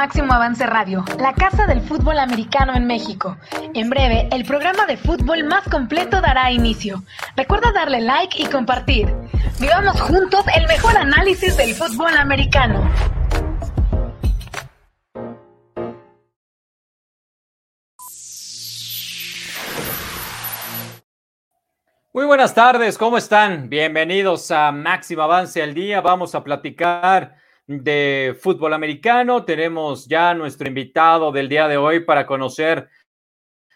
Máximo Avance Radio, la casa del fútbol americano en México. En breve, el programa de fútbol más completo dará inicio. Recuerda darle like y compartir. Vivamos juntos el mejor análisis del fútbol americano. Muy buenas tardes, ¿cómo están? Bienvenidos a Máximo Avance al Día. Vamos a platicar de fútbol americano. Tenemos ya nuestro invitado del día de hoy para conocer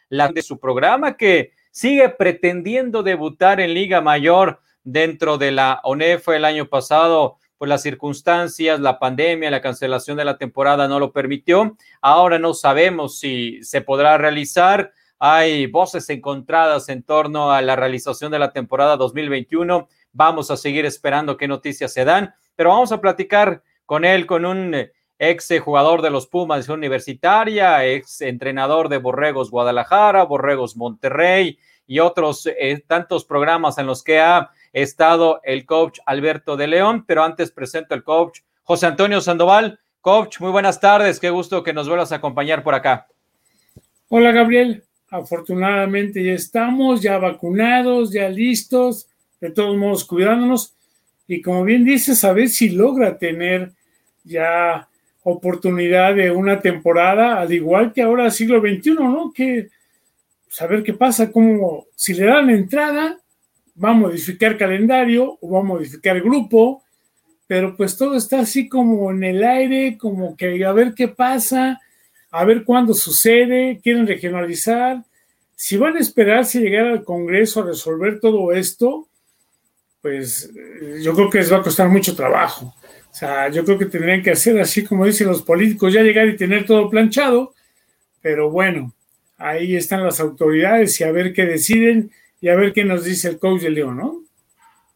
la de su programa que sigue pretendiendo debutar en Liga Mayor dentro de la ONEF el año pasado. Pues las circunstancias, la pandemia, la cancelación de la temporada no lo permitió. Ahora no sabemos si se podrá realizar. Hay voces encontradas en torno a la realización de la temporada 2021. Vamos a seguir esperando qué noticias se dan, pero vamos a platicar con él, con un ex jugador de los Pumas Universitaria, ex entrenador de Borregos Guadalajara, Borregos Monterrey y otros eh, tantos programas en los que ha estado el coach Alberto de León. Pero antes presento al coach José Antonio Sandoval. Coach, muy buenas tardes, qué gusto que nos vuelvas a acompañar por acá. Hola Gabriel, afortunadamente ya estamos, ya vacunados, ya listos, de todos modos cuidándonos y como bien dices, a ver si logra tener ya oportunidad de una temporada, al igual que ahora siglo XXI, ¿no? Que saber pues, qué pasa, cómo, si le dan entrada, va a modificar calendario o va a modificar grupo, pero pues todo está así como en el aire, como que a ver qué pasa, a ver cuándo sucede, quieren regionalizar. Si van a esperar si llegar al Congreso a resolver todo esto, pues yo creo que les va a costar mucho trabajo. O sea, yo creo que tendrían que hacer así como dicen los políticos, ya llegar y tener todo planchado, pero bueno, ahí están las autoridades y a ver qué deciden y a ver qué nos dice el coach de León, ¿no?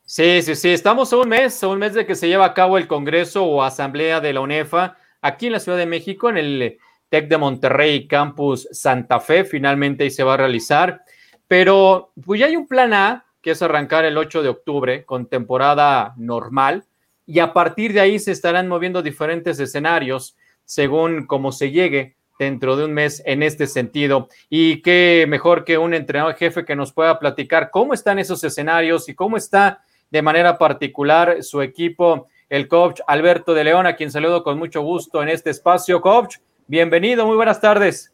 Sí, sí, sí, estamos a un mes, a un mes de que se lleva a cabo el Congreso o Asamblea de la UNEFA aquí en la Ciudad de México, en el TEC de Monterrey, Campus Santa Fe, finalmente ahí se va a realizar, pero pues ya hay un plan A que es arrancar el 8 de octubre con temporada normal, y a partir de ahí se estarán moviendo diferentes escenarios según cómo se llegue dentro de un mes en este sentido. Y qué mejor que un entrenador jefe que nos pueda platicar cómo están esos escenarios y cómo está de manera particular su equipo, el coach Alberto de León, a quien saludo con mucho gusto en este espacio. Coach, bienvenido, muy buenas tardes.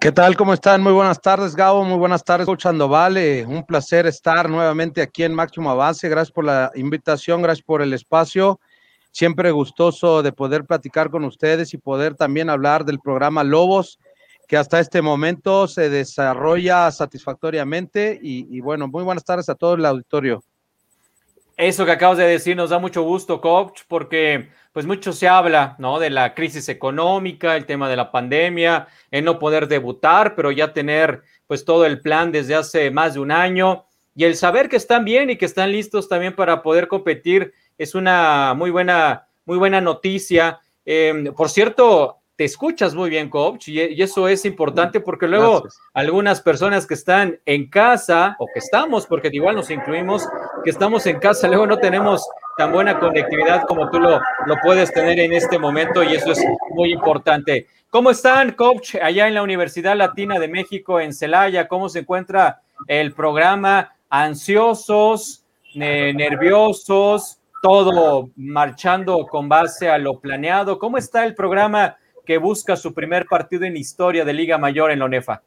¿Qué tal? ¿Cómo están? Muy buenas tardes, Gabo. Muy buenas tardes, Coach Vale. Un placer estar nuevamente aquí en Máximo Avance. Gracias por la invitación, gracias por el espacio. Siempre gustoso de poder platicar con ustedes y poder también hablar del programa Lobos, que hasta este momento se desarrolla satisfactoriamente. Y, y bueno, muy buenas tardes a todo el auditorio. Eso que acabas de decir nos da mucho gusto, coach, porque pues mucho se habla, ¿no? De la crisis económica, el tema de la pandemia, en no poder debutar, pero ya tener pues todo el plan desde hace más de un año y el saber que están bien y que están listos también para poder competir es una muy buena, muy buena noticia. Em, por cierto, te escuchas muy bien, coach, y, eso es importante porque luego algunas personas que están en casa o que estamos, porque igual nos incluimos, que estamos en casa, luego no tenemos tan buena conectividad como tú lo, lo puedes tener en este momento y eso es muy importante. ¿Cómo están, coach, allá en la Universidad Latina de México, en Celaya? ¿Cómo se encuentra el programa? ¿Ansiosos, nerviosos? todo marchando con base a lo planeado. ¿Cómo está el programa que busca su primer partido en historia de Liga Mayor en la ONEFA.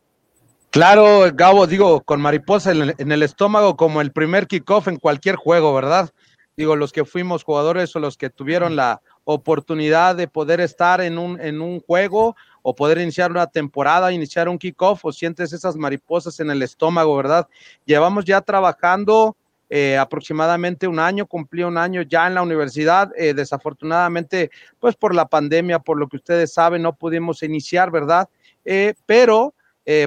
Claro, Gabo, digo, con mariposa en el, estómago como el primer kickoff en cualquier juego, ¿verdad? Digo, los que fuimos jugadores o los que tuvieron la oportunidad de poder estar en un, en un juego o poder iniciar una temporada, iniciar un kickoff o sientes esas mariposas en el estómago, ¿verdad? Llevamos ya trabajando eh, aproximadamente un año, cumplí un año ya en la universidad. Eh, desafortunadamente, pues por la pandemia, por lo que ustedes saben, no pudimos iniciar, ¿verdad? Eh, pero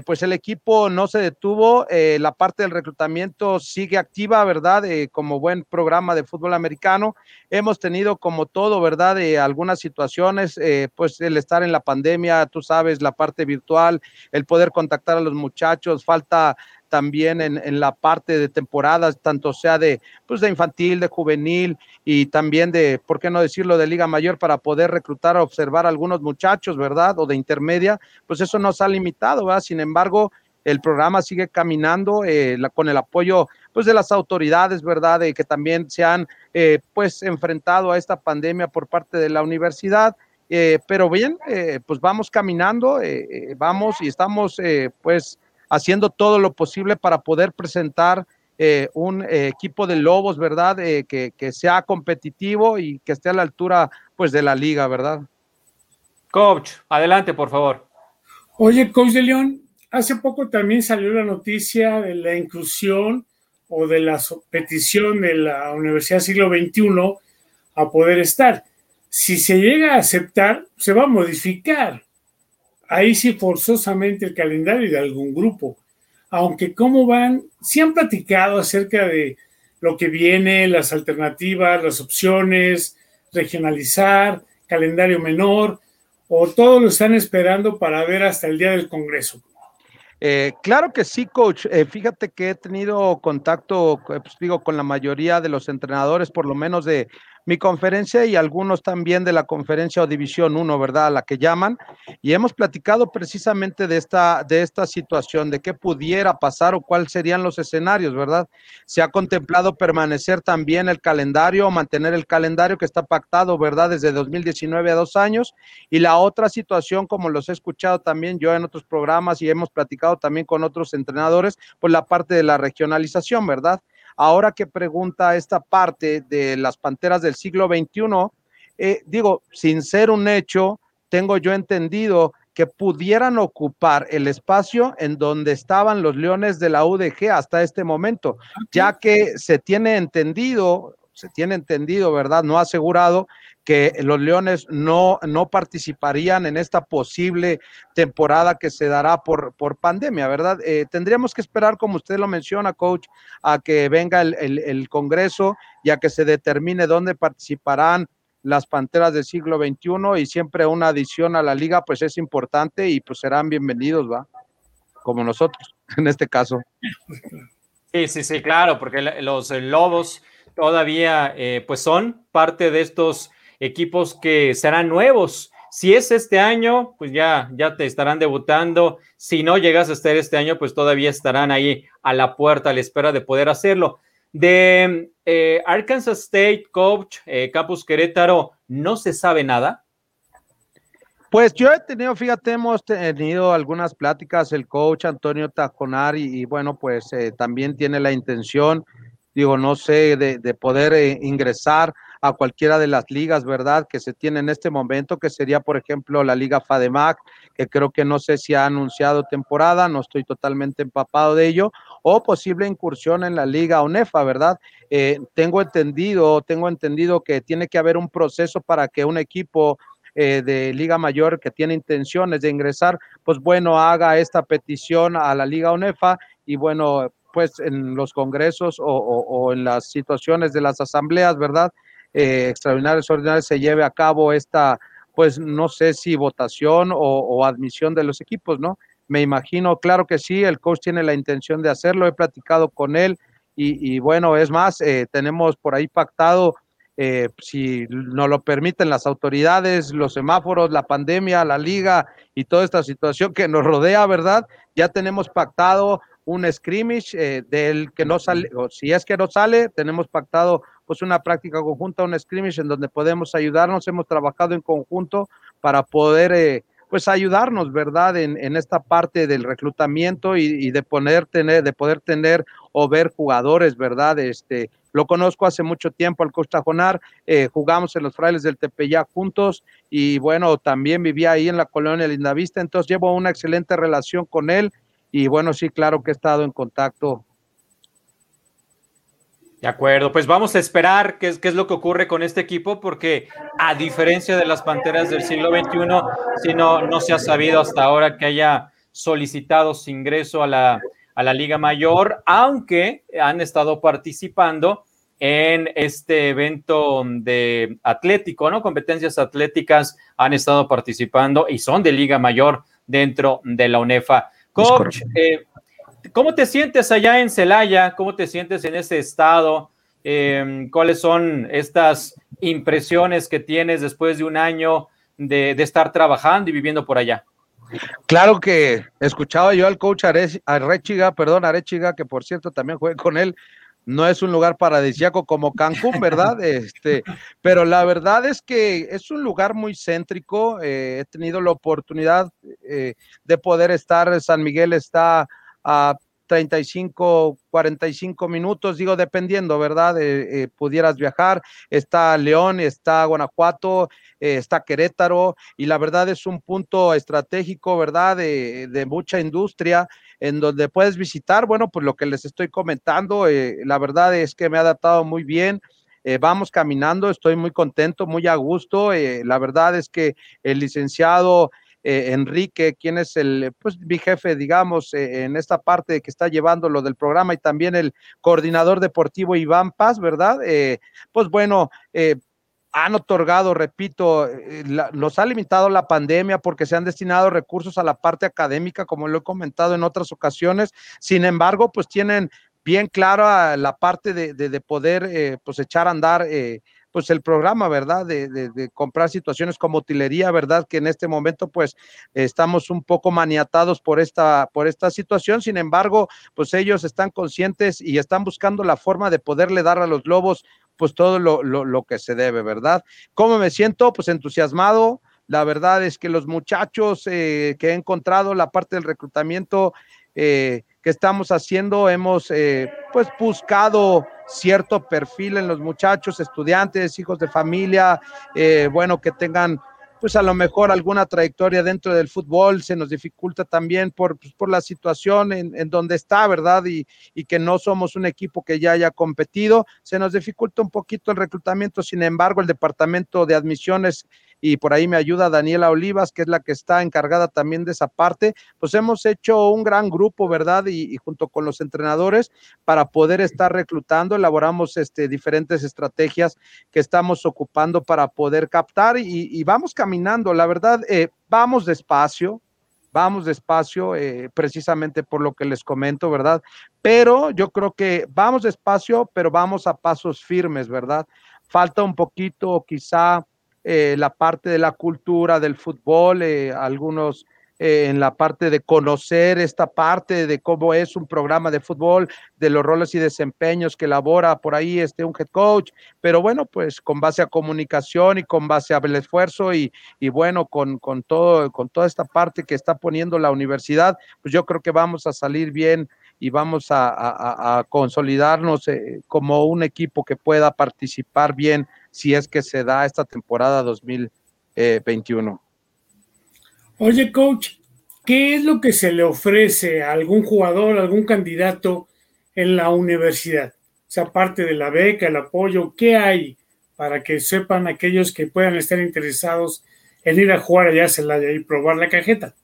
pues el equipo no se detuvo, la parte del reclutamiento sigue activa, ¿verdad? como buen programa de fútbol americano. Hemos tenido como todo, ¿verdad? algunas situaciones, pues el estar en la pandemia, tú sabes, la parte virtual, el poder contactar a los muchachos, falta también en, la parte de temporadas, tanto sea de, pues de infantil, de juvenil y también de, ¿por qué no decirlo?, de Liga Mayor para poder reclutar, observar a algunos muchachos, ¿verdad? O de intermedia, pues eso nos ha limitado, ¿verdad? Sin embargo, el programa sigue caminando eh, con el apoyo pues de las autoridades, ¿verdad? De que también se han eh, pues enfrentado a esta pandemia por parte de la universidad. Eh, pero bien, pues vamos caminando, vamos y estamos pues haciendo todo lo posible para poder presentar un equipo de Lobos, ¿verdad? Que, que, sea competitivo y que esté a la altura pues de la liga, ¿verdad? Coach, adelante, por favor. Oye, Coach de León, Hace poco también salió la noticia de la inclusión o de la petición de la Universidad Siglo XXI a poder estar. Si se llega a aceptar, se va a modificar. Ahí sí forzosamente el calendario de algún grupo. Aunque cómo van, si han platicado acerca de lo que viene, las alternativas, las opciones, regionalizar, calendario menor, o todo lo están esperando para ver hasta el día del Congreso. Eh, claro que sí, coach. Eh, fíjate que he tenido contacto, eh, pues, digo, con la mayoría de los entrenadores, por lo menos de mi conferencia y algunos también de la conferencia o división 1, ¿verdad? A la que llaman. Y hemos platicado precisamente de esta, de esta situación, de qué pudiera pasar o cuáles serían los escenarios, ¿verdad? Se ha contemplado permanecer también el calendario o mantener el calendario que está pactado, ¿verdad? Desde 2019 a dos años. Y la otra situación, como los he escuchado también yo en otros programas y hemos platicado también con otros entrenadores, pues la parte de la regionalización, ¿verdad? Ahora que pregunta esta parte de las panteras del siglo XXI, eh, digo, sin ser un hecho, tengo yo entendido que pudieran ocupar el espacio en donde estaban los leones de la UDG hasta este momento, ya que se tiene entendido, se tiene entendido, ¿verdad? No asegurado que los Leones no, no participarían en esta posible temporada que se dará por, por pandemia, ¿verdad? Eh, tendríamos que esperar, como usted lo menciona, coach, a que venga el, el, Congreso y a que se determine dónde participarán las Panteras del siglo XXI y siempre una adición a la liga, pues es importante y pues serán bienvenidos, ¿va? Como nosotros, en este caso. Sí, sí, sí, claro, porque los Lobos todavía eh, pues son parte de estos equipos que serán nuevos. Si es este año, pues ya, ya te estarán debutando. Si no llegas a estar este año, pues todavía estarán ahí a la puerta a la espera de poder hacerlo. De eh, Arkansas State Coach, eh, Campus Querétaro, ¿no se sabe nada? Pues yo he tenido, fíjate, hemos tenido algunas pláticas, el coach Antonio Tajonar, y, bueno, pues eh, también tiene la intención, digo, no sé, de, de poder ingresar a cualquiera de las ligas, ¿verdad? Que se tiene en este momento, que sería, por ejemplo, la Liga FADEMAC, que creo que no sé si ha anunciado temporada, no estoy totalmente empapado de ello, o posible incursión en la Liga UNEFA, ¿verdad? Eh, tengo entendido, tengo entendido que tiene que haber un proceso para que un equipo eh, de Liga Mayor que tiene intenciones de ingresar, pues bueno, haga esta petición a la Liga UNEFA y bueno, pues en los congresos o en las situaciones de las asambleas, ¿verdad? Eh, extraordinarias ordinarias se lleve a cabo esta, pues no sé si votación o, admisión de los equipos, ¿no? Me imagino, claro que sí, el coach tiene la intención de hacerlo, he platicado con él y, bueno, es más, eh, tenemos por ahí pactado, eh, si nos lo permiten las autoridades, los semáforos, la pandemia, la liga y toda esta situación que nos rodea, ¿verdad? Ya tenemos pactado un scrimmage eh, del que no sale, o si es que no sale, tenemos pactado pues una práctica conjunta, un scrimmage en donde podemos ayudarnos, hemos trabajado en conjunto para poder eh, pues ayudarnos, ¿verdad? En, en, esta parte del reclutamiento y, de poner, tener, de poder tener o ver jugadores, ¿verdad? Este, lo conozco hace mucho tiempo al Costa Jonar, eh, jugamos en los frailes del Tepeyac juntos y bueno, también vivía ahí en la colonia Lindavista, entonces llevo una excelente relación con él y bueno, sí, claro que he estado en contacto de acuerdo, pues vamos a esperar qué es, qué es lo que ocurre con este equipo, porque a diferencia de las Panteras del siglo XXI, si no, no se ha sabido hasta ahora que haya solicitado su ingreso a la, a la Liga Mayor, aunque han estado participando en este evento de atlético, ¿no? Competencias atléticas han estado participando y son de Liga Mayor dentro de la UNEFA. Coach, ¿cómo te sientes allá en Celaya? ¿Cómo te sientes en ese estado? Em, ¿Cuáles son estas impresiones que tienes después de un año de, estar trabajando y viviendo por allá? Claro que escuchaba yo al coach Arechiga, perdón, Arechiga, que por cierto también jugué con él, no es un lugar paradisíaco como Cancún, ¿verdad? Este, pero la verdad es que es un lugar muy céntrico. Eh, he tenido la oportunidad eh, de poder estar. San Miguel está a 35, 45 minutos, digo, dependiendo, ¿verdad? Eh, pudieras viajar. Está León, está Guanajuato, está Querétaro, y la verdad es un punto estratégico, ¿verdad? de mucha industria en donde puedes visitar, bueno, pues lo que les estoy comentando, eh, la verdad es que me ha adaptado muy bien. Eh, vamos caminando, estoy muy contento, muy a gusto. Eh, la verdad es que el licenciado Enrique, quien es el, pues, mi jefe, digamos, en esta parte que está llevando lo del programa y también el coordinador deportivo Iván Paz, ¿verdad? pues bueno, han otorgado, repito, eh, nos ha limitado la pandemia porque se han destinado recursos a la parte académica, como lo he comentado en otras ocasiones. Sin embargo, pues tienen bien clara la parte de, poder eh, pues echar a andar eh, pues el programa, ¿verdad? De, de, comprar situaciones como utilería, ¿verdad? Que en este momento pues estamos un poco maniatados por esta, por esta situación. Sin embargo, pues ellos están conscientes y están buscando la forma de poderle dar a los lobos pues todo lo, lo, que se debe, ¿verdad? ¿Cómo me siento? Pues entusiasmado. La verdad es que los muchachos eh, que he encontrado, la parte del reclutamiento eh, que estamos haciendo, hemos eh, pues buscado cierto perfil en los muchachos, estudiantes, hijos de familia, bueno, que tengan pues a lo mejor alguna trayectoria dentro del fútbol se nos dificulta también por, pues, por la situación en, en, donde está, ¿verdad? Y, y, que no somos un equipo que ya haya competido, se nos dificulta un poquito el reclutamiento, sin embargo, el departamento de admisiones y por ahí me ayuda Daniela Olivas, que es la que está encargada también de esa parte, pues hemos hecho un gran grupo, ¿verdad? Y, junto con los entrenadores para poder estar reclutando, elaboramos este, diferentes estrategias que estamos ocupando para poder captar y, vamos caminando, la verdad, eh, vamos despacio, vamos despacio, eh, precisamente por lo que les comento, ¿verdad? Pero yo creo que vamos despacio, pero vamos a pasos firmes, ¿verdad? Falta un poquito quizá eh, la parte de la cultura del fútbol, eh, algunos eh, en la parte de conocer esta parte de cómo es un programa de fútbol, de los roles y desempeños que elabora por ahí este un head coach, pero bueno, pues con base a comunicación y con base al esfuerzo y, y bueno, con, con, todo, con toda esta parte que está poniendo la universidad, pues yo creo que vamos a salir bien y vamos a, a consolidarnos como un equipo que pueda participar bien si es que se da esta temporada 2021. Oye, coach, ¿qué es lo que se le ofrece a algún jugador, algún candidato en la universidad? O sea, aparte de la beca, el apoyo, ¿qué hay para que sepan aquellos que puedan estar interesados en ir a jugar allá a Celaya y probar la cajeta?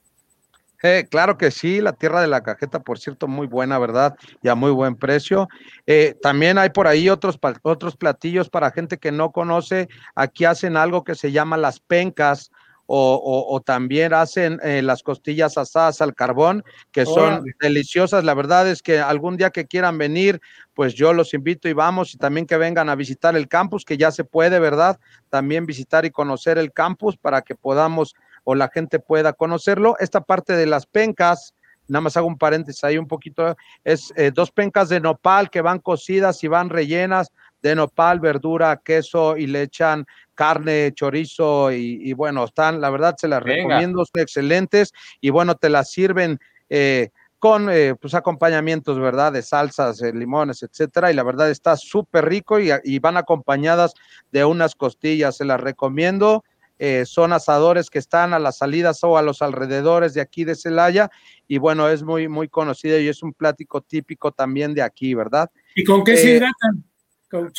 Eh, claro que sí, la tierra de la cajeta, por cierto, muy buena, ¿verdad? Y a muy buen precio. Eh, también hay por ahí otros, otros platillos para gente que no conoce. Aquí hacen algo que se llama las pencas. O, también hacen eh, las costillas asadas al carbón, que son deliciosas. La verdad es que algún día que quieran venir, pues yo los invito y vamos, y también que vengan a visitar el campus, que ya se puede, ¿verdad? También visitar y conocer el campus para que podamos o la gente pueda conocerlo. Esta parte de las pencas, nada más hago un paréntesis ahí un poquito, es eh, dos pencas de nopal que van cocidas y van rellenas de nopal, verdura, queso y le echan carne, chorizo y, bueno, están, la verdad se las recomiendo, son excelentes y bueno, te las sirven. Eh, con eh, pues acompañamientos, ¿verdad? De salsas, limones, etcétera. Y la verdad está súper rico y, y, van acompañadas de unas costillas. Se las recomiendo. Eh, son asadores que están a las salidas o a los alrededores de aquí de Celaya y bueno, es muy, muy conocido y es un plático típico también de aquí, ¿verdad? ¿Y con qué se eh, hidratan?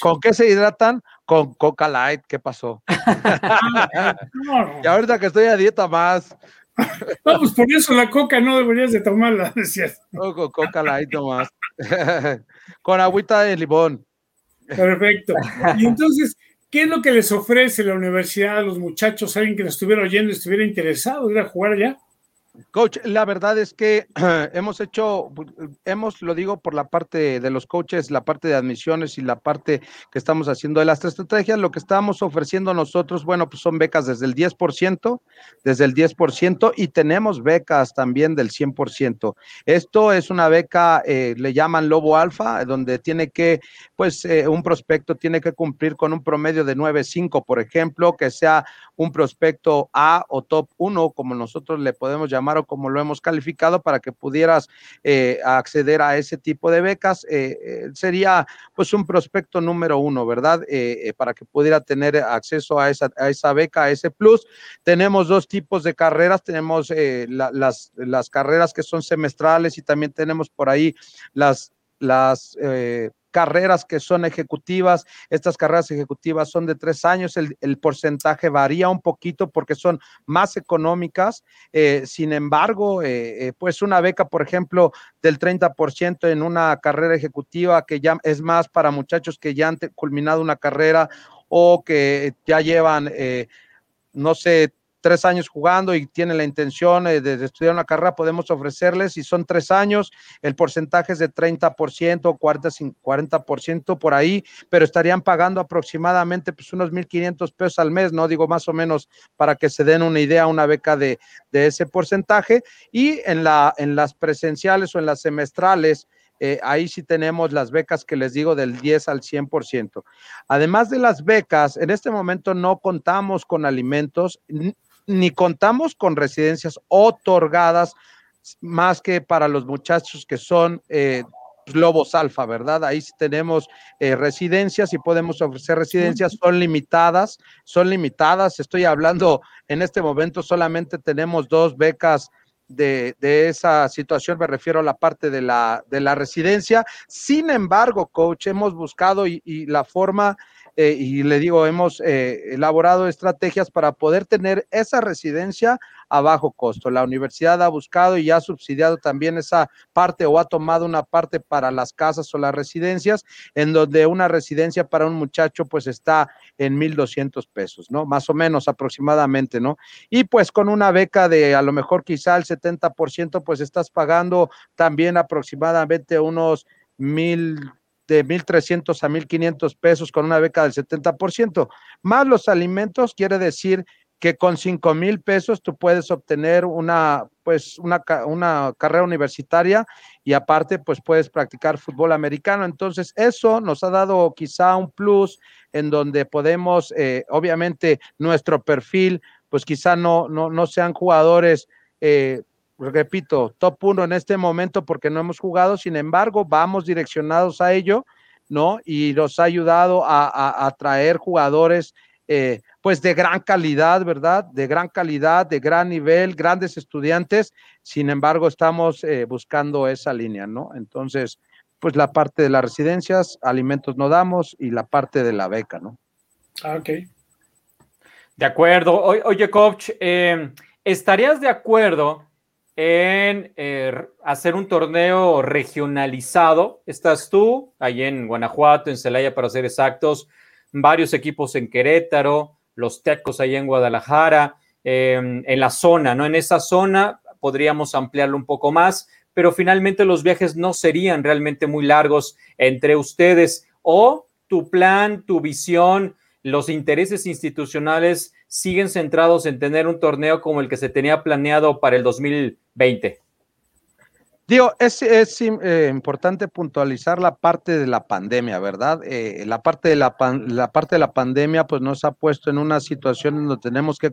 ¿Con qué se hidratan? Con Coca Light, ¿qué pasó? y ahorita que estoy a dieta más. No, pues por eso la coca no deberías de tomarla, decías. con Coca Light nomás. con agüita de limón. Perfecto. Y entonces, ¿Qué es lo que les ofrece la universidad a los muchachos, alguien que nos estuviera oyendo estuviera interesado, ir a jugar allá? Coach, la verdad es que hemos hecho, hemos, lo digo por la parte de los coaches, la parte de admisiones y la parte que estamos haciendo de las estrategias, lo que estamos ofreciendo nosotros, bueno, pues son becas desde el 10%, desde el 10% y tenemos becas también del 100%. Esto es una beca, eh, le llaman Lobo Alfa, donde tiene que, pues, eh, un prospecto tiene que cumplir con un promedio de 9.5, por ejemplo, que sea un prospecto A o top 1, como nosotros le podemos llamar o como lo hemos calificado para que pudieras eh, acceder a ese tipo de becas. Eh, eh, sería pues un prospecto número uno, ¿verdad? para que pudiera tener acceso a esa, a esa beca, a ese plus. Tenemos dos tipos de carreras, tenemos las, las carreras que son semestrales y también tenemos por ahí las, las carreras que son ejecutivas. Estas carreras ejecutivas son de tres años. El, porcentaje varía un poquito porque son más económicas. Eh, sin embargo, eh, eh, pues una beca, por ejemplo, del 30% en una carrera ejecutiva que ya es más para muchachos que ya han culminado una carrera o que ya llevan, no sé, tres años jugando y tienen la intención eh, de, estudiar una carrera, podemos ofrecerles, si son tres años, el porcentaje es de 30%, 40, 40% por ahí, pero estarían pagando aproximadamente pues unos 1.500 pesos al mes, ¿no? Digo más o menos para que se den una idea, una beca de, de ese porcentaje. Y en, la, en las presenciales o en las semestrales, eh, ahí sí tenemos las becas que les digo del 10 al 100%. Además de las becas, en este momento no contamos con alimentos ni contamos con residencias otorgadas más que para los muchachos que son eh, lobos alfa, ¿verdad? Ahí sí tenemos eh, residencias y podemos ofrecer residencias, son limitadas, son limitadas. Estoy hablando en este momento, solamente tenemos dos becas de, esa situación, me refiero a la parte de la, de la residencia. Sin embargo, coach, hemos buscado y la forma eh, y le digo, hemos eh, elaborado estrategias para poder tener esa residencia a bajo costo. La universidad ha buscado y ha subsidiado también esa parte o ha tomado una parte para las casas o las residencias, en donde una residencia para un muchacho pues está en 1.200 pesos, ¿no? Más o menos aproximadamente, ¿no? Y pues con una beca de a lo mejor quizá el 70%, pues estás pagando también aproximadamente unos mil de 1.300 a 1.500 pesos con una beca del 70%, más los alimentos, quiere decir que con 5 mil pesos tú puedes obtener una, pues, una, una, carrera universitaria y aparte, pues puedes practicar fútbol americano. Entonces, eso nos ha dado quizá un plus en donde podemos, eh, obviamente, nuestro perfil, pues quizá no, no, no sean jugadores eh, repito, top uno en este momento porque no hemos jugado, sin embargo, vamos direccionados a ello, ¿no? Y nos ha ayudado a, traer jugadores, eh, pues de gran calidad, ¿verdad? De gran calidad, de gran nivel, grandes estudiantes, sin embargo, estamos eh, buscando esa línea, ¿no? Entonces, pues la parte de las residencias, alimentos no damos y la parte de la beca, ¿no? Ah, ok. De acuerdo. oye, coach, eh, ¿estarías de acuerdo en eh, hacer un torneo regionalizado. Estás tú, ahí en Guanajuato, en Celaya, para ser exactos, varios equipos en Querétaro, los Tecos ahí en Guadalajara, em, en la zona, ¿no? En esa zona podríamos ampliarlo un poco más, pero finalmente los viajes no serían realmente muy largos entre ustedes o tu plan, tu visión, los intereses institucionales siguen centrados en tener un torneo como el que se tenía planeado para el 2020? Digo, es, es eh, importante puntualizar la parte de la pandemia, ¿verdad? Eh, la, parte de la, la, parte de la pandemia pues nos ha puesto en una situación donde tenemos que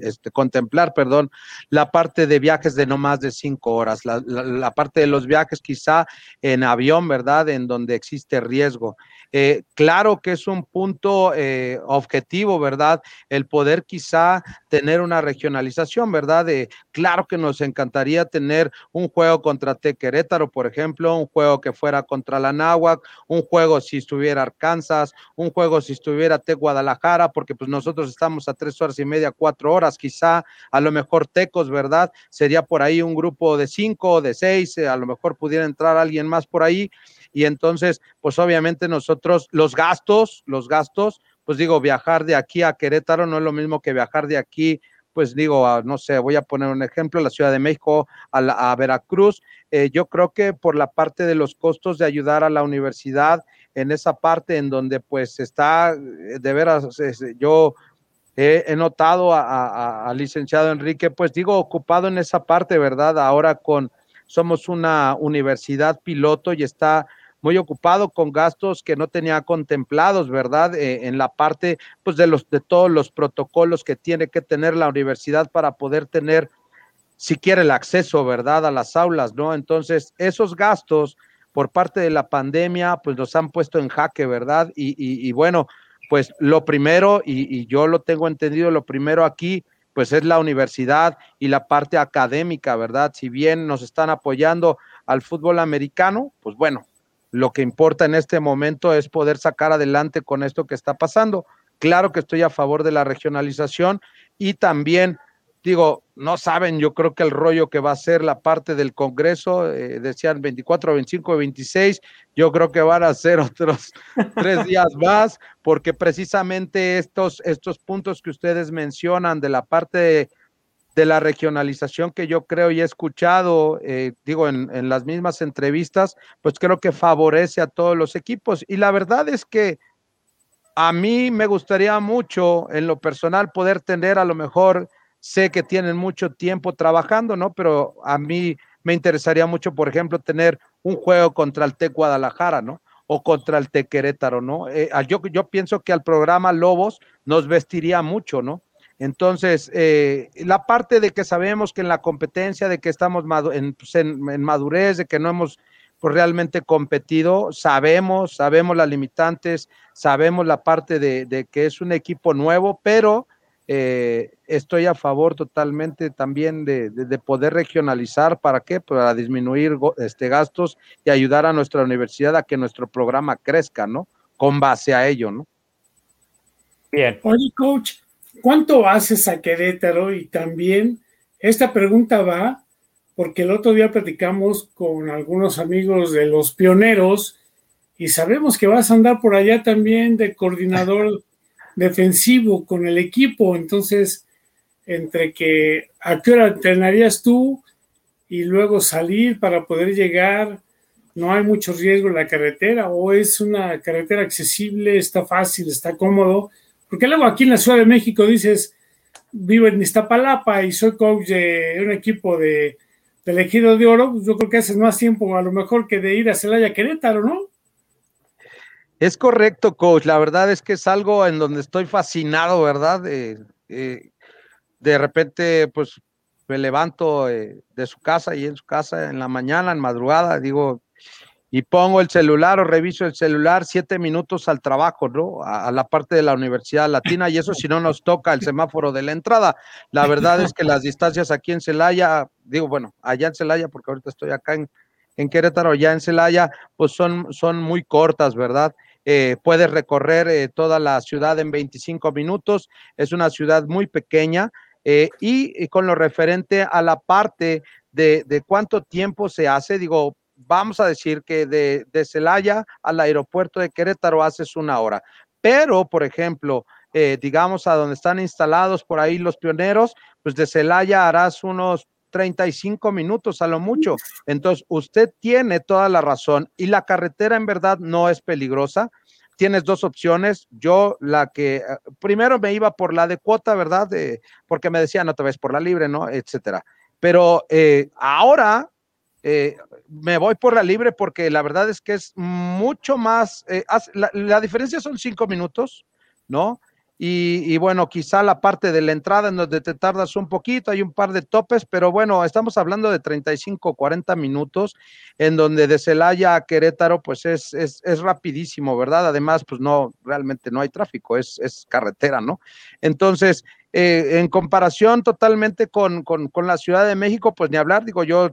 este, contemplar, perdón, la parte de viajes de no más de cinco horas, la, la, parte de los viajes quizá en avión, ¿verdad? En donde existe riesgo. Eh, claro que es un punto eh, objetivo, ¿verdad? El poder quizá tener una regionalización, ¿verdad? De, claro que nos encantaría tener un juego contra T Querétaro, por ejemplo, un juego que fuera contra la Náhuac, un juego si estuviera Arkansas, un juego si estuviera T Guadalajara, porque pues nosotros estamos a tres horas y media, cuatro horas, quizá a lo mejor Tecos, ¿verdad? Sería por ahí un grupo de cinco, de seis, eh, a lo mejor pudiera entrar alguien más por ahí y entonces, pues obviamente nosotros, los gastos, los gastos, pues digo, viajar de aquí a Querétaro no es lo mismo que viajar de aquí pues digo, no sé, voy a poner un ejemplo, la Ciudad de México, a, Veracruz. Eh, yo creo que por la parte de los costos de ayudar a la universidad en esa parte en donde pues está, eh, de veras, yo he, notado al licenciado Enrique, pues digo, ocupado en esa parte, ¿verdad? Ahora con, somos una universidad piloto y está muy ocupado con gastos que no tenía contemplados, ¿verdad? Eh, en la parte, pues, de los, de todos los protocolos que tiene que tener la universidad para poder tener siquiera el acceso, ¿verdad? A las aulas, ¿no? Entonces, esos gastos por parte de la pandemia, pues nos han puesto en jaque, ¿verdad? Y, y, bueno, pues lo primero, y, y yo lo tengo entendido, lo primero aquí, pues es la universidad y la parte académica, ¿verdad? Si bien nos están apoyando al fútbol americano, pues bueno, lo que importa en este momento es poder sacar adelante con esto que está pasando. Claro que estoy a favor de la regionalización y también digo, no saben, yo creo que el rollo que va a ser la parte del Congreso, eh, decían 24, 25, 26, yo creo que van a ser otros tres días más, porque precisamente estos, estos puntos que ustedes mencionan de la parte de, la regionalización que yo creo y he escuchado, eh, digo, en, las mismas entrevistas, pues creo que favorece a todos los equipos. Y la verdad es que a mí me gustaría mucho, en lo personal, poder tener a lo mejor, sé que tienen mucho tiempo trabajando, ¿no? Pero a mí me interesaría mucho, por ejemplo, tener un juego contra el TEC Guadalajara, ¿no? O contra el TEC Querétaro, ¿no? Eh, yo, yo pienso que al programa Lobos nos vestiría mucho, ¿no? Entonces, eh, la parte de que sabemos que en la competencia, de que estamos pues, en, madurez, de que no hemos pues, realmente competido, sabemos, sabemos las limitantes, sabemos la parte de, que es un equipo nuevo, pero eh, estoy a favor totalmente también de, poder regionalizar. ¿Para qué? Para disminuir este, gastos y ayudar a nuestra universidad a que nuestro programa crezca, ¿no? Con base a ello, ¿no? Bien. Oye, coach, ¿Cuánto haces a Querétaro? Y también esta pregunta va porque el otro día platicamos con algunos amigos de los pioneros y sabemos que vas a andar por allá también de coordinador defensivo con el equipo. Entonces, entre que a qué hora entrenarías tú y luego salir para poder llegar, no hay mucho riesgo en la carretera o es una carretera accesible, está fácil, está cómodo porque luego aquí en la Ciudad de México dices, vivo en Iztapalapa y soy coach de un equipo de, elegido de oro, pues yo creo que haces más tiempo a lo mejor que de ir a Celaya Querétaro, ¿no? Es correcto, coach. La verdad es que es algo en donde estoy fascinado, ¿verdad? de repente, pues me levanto eh, de su casa y en su casa en la mañana, en madrugada, digo, y pongo el celular o reviso el celular siete minutos al trabajo, ¿no? A, la parte de la Universidad Latina y eso si no nos toca el semáforo de la entrada. La verdad es que las distancias aquí en Celaya, digo, bueno, allá en Celaya, porque ahorita estoy acá en, en Querétaro, ya en Celaya, pues son, son muy cortas, ¿verdad? Eh, puedes recorrer eh, toda la ciudad en 25 minutos, es una ciudad muy pequeña eh, y, y, con lo referente a la parte de, de cuánto tiempo se hace, digo, vamos a decir que de, de Celaya al aeropuerto de Querétaro haces una hora. Pero, por ejemplo, eh, digamos a donde están instalados por ahí los pioneros, pues de Celaya harás unos 35 minutos a lo mucho. Entonces, usted tiene toda la razón y la carretera en verdad no es peligrosa. Tienes dos opciones. Yo la que eh, primero me iba por la de cuota, ¿verdad? porque me decían otra vez por la libre, ¿no? Etcétera. Pero eh, ahora eh, me voy por la libre porque la verdad es que es mucho más, eh, la, diferencia son cinco minutos, ¿no? Y, bueno, quizá la parte de la entrada en donde te tardas un poquito, hay un par de topes, pero bueno, estamos hablando de 35, 40 minutos, en donde de Celaya a Querétaro, pues es, es, rapidísimo, ¿verdad? Además, pues no, realmente no hay tráfico, es, es carretera, ¿no? Entonces, eh, en comparación totalmente con, con, con la Ciudad de México, pues ni hablar, digo, yo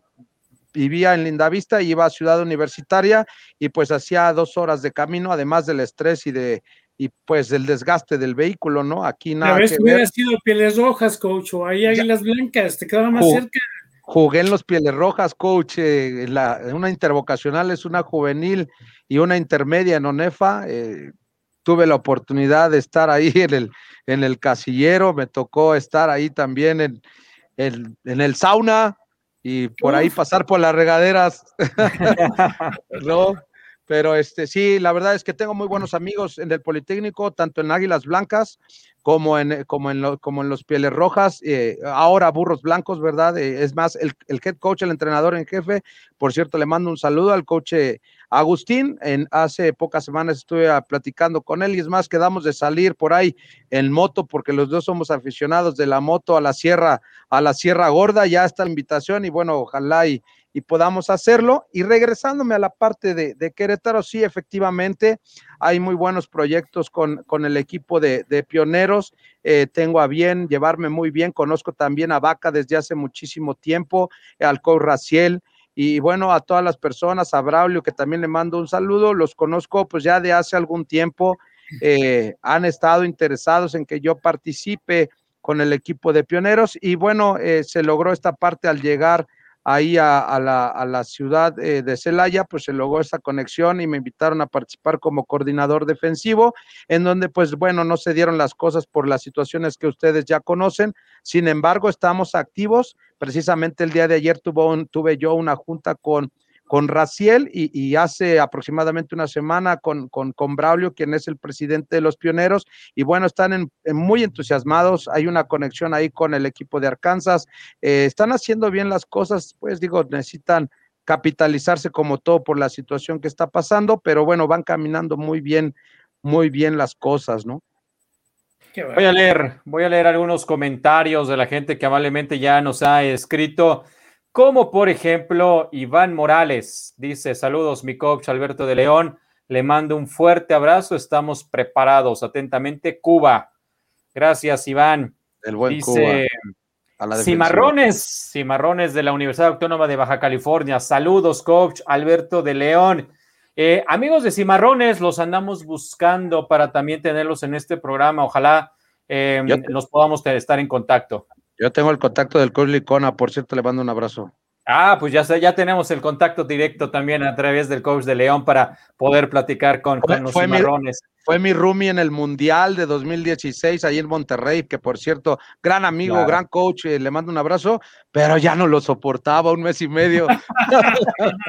vivía en Lindavista iba a Ciudad Universitaria y pues hacía dos horas de camino, además del estrés y de y pues del desgaste del vehículo, ¿no? Aquí nada. A veces hubiera sido Pieles Rojas, coach, o ahí Águilas Blancas, te quedaba más cerca. Jugué en los Pieles Rojas, coach, eh, la, una intervocacional es una juvenil y una intermedia en ONEFA. Eh, tuve la oportunidad de estar ahí en el, en el casillero, me tocó estar ahí también en, en, el sauna y por ahí pasar por las regaderas. no, pero este sí, la verdad es que tengo muy buenos amigos en el Politécnico, tanto en Águilas Blancas como en, como en, como en los Pieles Rojas, eh, ahora Burros Blancos, ¿verdad? Eh, es más, el, el, head coach, el entrenador en jefe, por cierto, le mando un saludo al coach eh, Agustín, en, hace pocas semanas estuve ah, platicando con él y es más, quedamos de salir por ahí en moto, porque los dos somos aficionados de la moto a la Sierra, a la Sierra Gorda, ya está la invitación y bueno, ojalá y, y podamos hacerlo. Y regresándome a la parte de, Querétaro, sí, efectivamente, hay muy buenos proyectos con, con el equipo de, de pioneros. Eh, tengo a bien llevarme muy bien, conozco también a Vaca desde hace muchísimo tiempo, al coach Raciel. Y bueno, a todas las personas, a Braulio, que también le mando un saludo, los conozco pues ya de hace algún tiempo, eh, han estado interesados en que yo participe con el equipo de pioneros y bueno, eh, se logró esta parte al llegar ahí a, la, ciudad eh, de Celaya, pues se logró esa conexión y me invitaron a participar como coordinador defensivo, en donde pues bueno, no se dieron las cosas por las situaciones que ustedes ya conocen, sin embargo estamos activos, precisamente el día de ayer tuve yo una junta con con Raciel y, hace aproximadamente una semana con, con, con, Braulio, quien es el presidente de los pioneros. Y bueno, están muy entusiasmados. Hay una conexión ahí con el equipo de Arkansas. Eh, están haciendo bien las cosas, pues digo, necesitan capitalizarse como todo por la situación que está pasando, pero bueno, van caminando muy bien, muy bien las cosas, ¿no? Voy a leer, voy a leer algunos comentarios de la gente que amablemente ya nos ha escrito como por ejemplo Iván Morales dice, saludos mi coach Alberto de León, le mando un fuerte abrazo, estamos preparados, atentamente Cuba. Gracias Iván. El buen dice, Cuba. Cimarrones, Cimarrones de la Universidad Autónoma de Baja California, saludos coach Alberto de León. Eh, amigos de Cimarrones, los andamos buscando para también tenerlos en este programa, ojalá eh, nos podamos estar en contacto. Yo tengo el contacto del coach Licona, por cierto, le mando un abrazo. Ah, pues ya, ya tenemos el contacto directo también a través del coach de León para poder platicar con, los fue cimarrones. fue mi roomie en el Mundial de 2016 ahí en Monterrey, que por cierto, gran amigo, gran coach, eh, le mando un abrazo, pero ya no lo soportaba un mes y medio.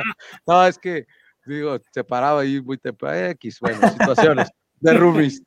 no, es que, digo, se paraba ahí muy temprano, X, bueno, situaciones de roomies.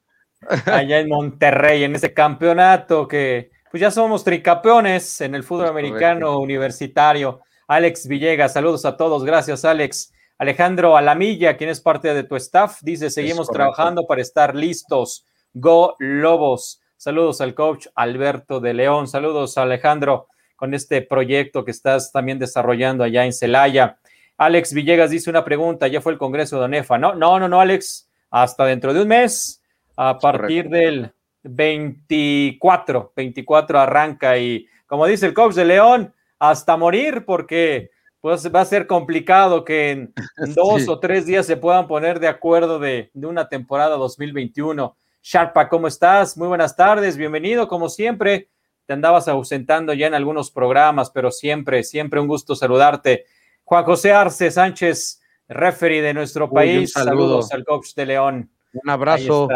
Allá en Monterrey, en ese campeonato que pues ya somos tricampeones en el fútbol americano universitario. Alex Villegas, saludos a todos, gracias Alex. Alejandro Alamilla, quien es parte de tu staff, dice, seguimos trabajando para estar listos. Go Lobos. Saludos al coach Alberto de León. Saludos Alejandro con este proyecto que estás también desarrollando allá en Celaya. Alex Villegas dice una pregunta, ya fue el Congreso de ONEFA, ¿no? No, no, no, Alex, hasta dentro de un mes, a partir del 24, 24 arranca y como dice el coach de León, hasta morir porque pues va a ser complicado que en dos o tres días se puedan poner de acuerdo de, de, una temporada 2021. Sharpa, ¿cómo estás? Muy buenas tardes, bienvenido como siempre. Te andabas ausentando ya en algunos programas, pero siempre, siempre un gusto saludarte. Juan José Arce Sánchez, referee de nuestro país. Saludos al coach de León. Un abrazo.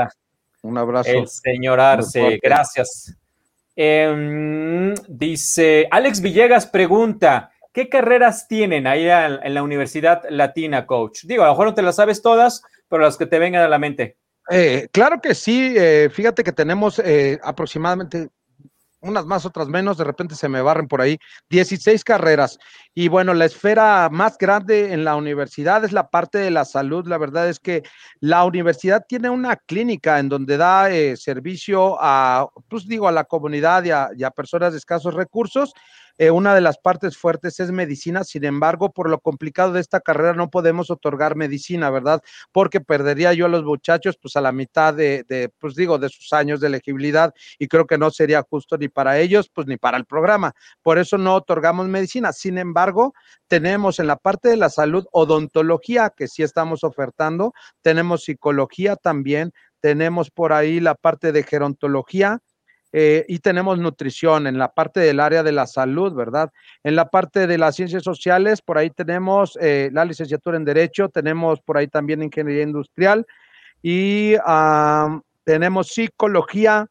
Un abrazo. El señor Arce, gracias. Em, dice Alex Villegas pregunta: ¿Qué carreras tienen ahí en la Universidad Latina, coach? Digo, a lo mejor no te las sabes todas, pero las que te vengan a la mente. Eh, claro que sí. Eh, fíjate que tenemos eh, aproximadamente unas más, otras menos, de repente se me barren por ahí, 16 carreras. Y bueno, la esfera más grande en la universidad es la parte de la salud. La verdad es que la universidad tiene una clínica en donde da eh, servicio a, pues digo, a la comunidad y a personas de escasos recursos eh, una de las partes fuertes es medicina, sin embargo, por lo complicado de esta carrera no podemos otorgar medicina, ¿verdad? Porque perdería yo a los muchachos pues a la mitad de, de, pues digo, de sus años de elegibilidad y creo que no sería justo ni para ellos, pues ni para el programa. Por eso no otorgamos medicina. Sin embargo, tenemos en la parte de la salud odontología que sí estamos ofertando, tenemos psicología también, tenemos por ahí la parte de gerontología, eh, y tenemos nutrición en la parte del área de la salud, ¿verdad? En la parte de las ciencias sociales, por ahí tenemos eh, la licenciatura en Derecho, tenemos por ahí también Ingeniería Industrial y tenemos psicología,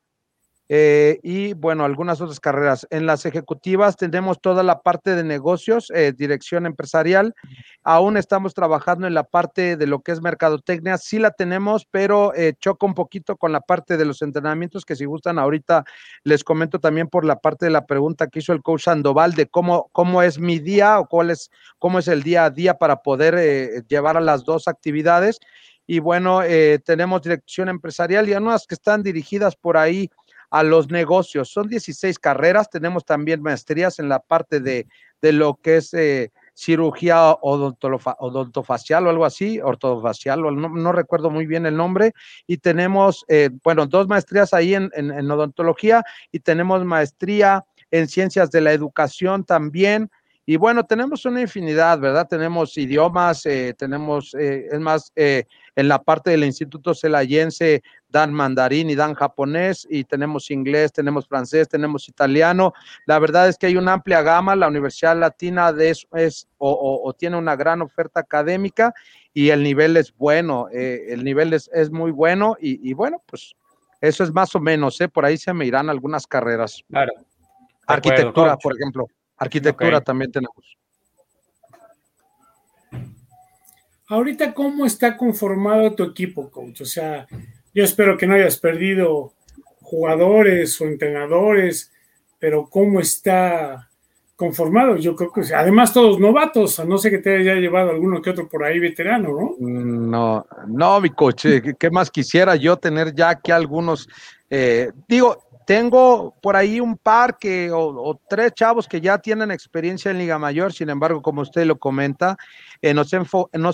eh, y bueno, algunas otras carreras. En las ejecutivas tenemos toda la parte de negocios, eh, dirección empresarial. Aún estamos trabajando en la parte de lo que es mercadotecnia. Sí la tenemos, pero eh, choca un poquito con la parte de los entrenamientos, que si gustan ahorita les comento también por la parte de la pregunta que hizo el coach Sandoval de cómo, cómo es mi día o cuál es, cómo es el día a día para poder llevar a las dos actividades. Y bueno, tenemos dirección empresarial y unas que están dirigidas por ahí a los negocios. Son 16 carreras, tenemos también maestrías en la parte de, de lo que es eh, cirugía odontofacial o algo así, ortofacial, no, no, recuerdo muy bien el nombre, y tenemos, eh, bueno, dos maestrías ahí en, en, odontología y tenemos maestría en ciencias de la educación también. Y bueno, tenemos una infinidad, ¿verdad? Tenemos idiomas, eh, tenemos, es más, en la parte del Instituto Celayense dan mandarín y dan japonés y tenemos inglés, tenemos francés, tenemos italiano. La verdad es que hay una amplia gama. La Universidad Latina de eso es o, tiene una gran oferta académica y el nivel es bueno, eh, el nivel es, muy bueno y, bueno, pues eso es más o menos, ¿eh? por ahí se me irán algunas carreras. Claro. Arquitectura, por ejemplo. Arquitectura también tenemos. Ahorita, ¿cómo está conformado tu equipo, coach? O sea, yo espero que no hayas perdido jugadores o entrenadores, pero ¿cómo está conformado? Yo creo que además todos novatos, a no sé que te haya llevado alguno que otro por ahí veterano, ¿no? No, no, mi coche, ¿qué más quisiera yo tener ya que algunos, eh, digo, tengo por ahí un par que, o, tres chavos que ya tienen experiencia en Liga Mayor, sin embargo, como usted lo comenta, eh, nos,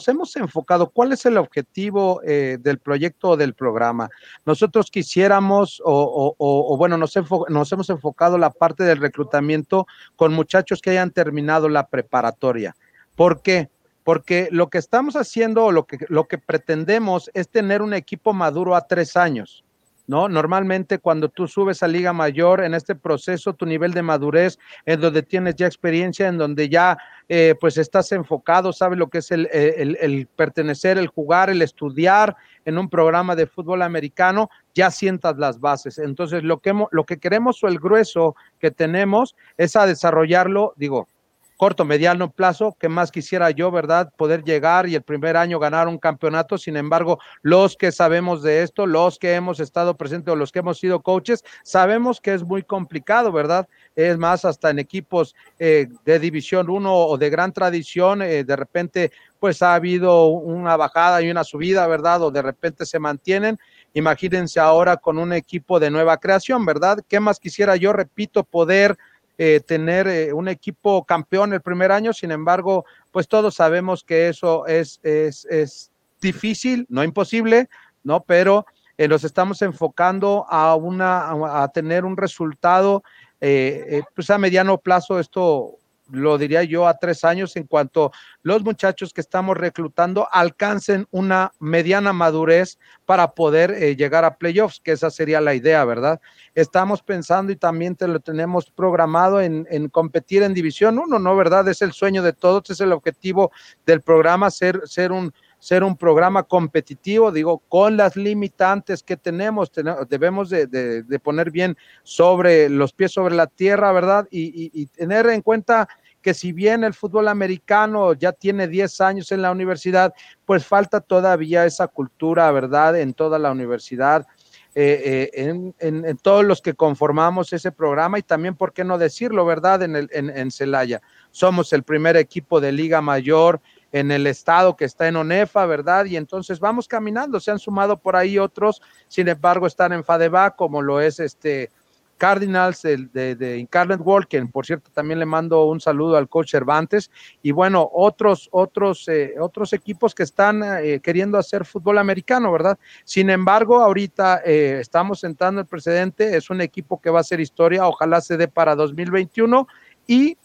hemos enfocado, ¿cuál es el objetivo eh, del proyecto o del programa? Nosotros quisiéramos, o, o bueno, nos, nos hemos enfocado la parte del reclutamiento con muchachos que hayan terminado la preparatoria. ¿Por qué? Porque lo que estamos haciendo o lo que, lo que pretendemos es tener un equipo maduro a tres años. ¿No? Normalmente cuando tú subes a Liga Mayor en este proceso, tu nivel de madurez, en donde tienes ya experiencia, en donde ya eh, pues estás enfocado, sabes lo que es el, el, pertenecer, el jugar, el estudiar en un programa de fútbol americano, ya sientas las bases. Entonces, lo que, lo que queremos o el grueso que tenemos es a desarrollarlo, digo, corto, mediano plazo, que más quisiera yo, ¿verdad? Poder llegar y el primer año ganar un campeonato. Sin embargo, los que sabemos de esto, los que hemos estado presentes o los que hemos sido coaches, sabemos que es muy complicado, ¿verdad? Es más, hasta en equipos eh, de División 1 o de gran tradición, eh, de repente, pues ha habido una bajada y una subida, ¿verdad? O de repente se mantienen. Imagínense ahora con un equipo de nueva creación, ¿verdad? ¿Qué más quisiera yo, repito, poder eh, tener eh, un equipo campeón el primer año, sin embargo, pues todos sabemos que eso es, es, es difícil, no imposible, ¿no? Pero eh, nos estamos enfocando a, una, a, tener un resultado, pues a mediano plazo esto lo diría yo, a tres años en cuanto los muchachos que estamos reclutando alcancen una mediana madurez para poder eh, llegar a playoffs, que esa sería la idea, ¿verdad? Estamos pensando y también te lo tenemos programado en, en competir en División 1, ¿no? ¿Verdad? Es el sueño de todos, es el objetivo del programa, ser, ser un ser un programa competitivo, digo, con las limitantes que tenemos, debemos de, poner bien sobre los pies sobre la tierra, ¿verdad? Y, tener en cuenta que si bien el fútbol americano ya tiene 10 años en la universidad, pues falta todavía esa cultura, ¿verdad? En toda la universidad. Eh, eh, en, todos los que conformamos ese programa y también, ¿por qué no decirlo, verdad? En, el, en Celaya. Somos el primer equipo de Liga Mayor en el estado que está en ONEFA, ¿verdad? Y entonces vamos caminando, se han sumado por ahí otros, sin embargo están en FADEBA, como lo es este Cardinals de, de, Incarnate quien por cierto también le mando un saludo al coach Cervantes, y bueno, otros, otros, eh, otros equipos que están eh, queriendo hacer fútbol americano, ¿verdad? Sin embargo, ahorita eh, estamos sentando el precedente, es un equipo que va a hacer historia, ojalá se dé para 2021 y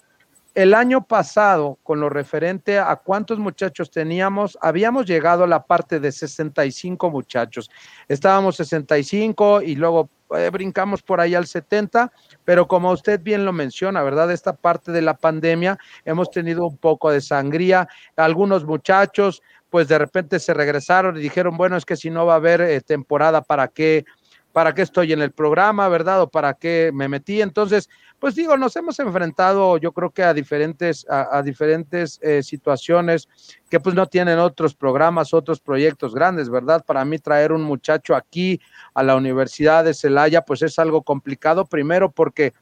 el año pasado, con lo referente a cuántos muchachos teníamos, habíamos llegado a la parte de 65 muchachos. Estábamos 65 y luego eh, brincamos por ahí al 70, pero como usted bien lo menciona, ¿verdad? Esta parte de la pandemia hemos tenido un poco de sangría. Algunos muchachos pues de repente se regresaron y dijeron, bueno, es que si no va a haber eh, temporada, ¿para qué? ¿Para qué estoy en el programa, verdad? ¿O para qué me metí? Entonces, pues digo, nos hemos enfrentado, yo creo que a diferentes, a, diferentes eh, situaciones que pues no tienen otros programas, otros proyectos grandes, ¿verdad? Para mí traer un muchacho aquí a la Universidad de Celaya, pues es algo complicado, primero porque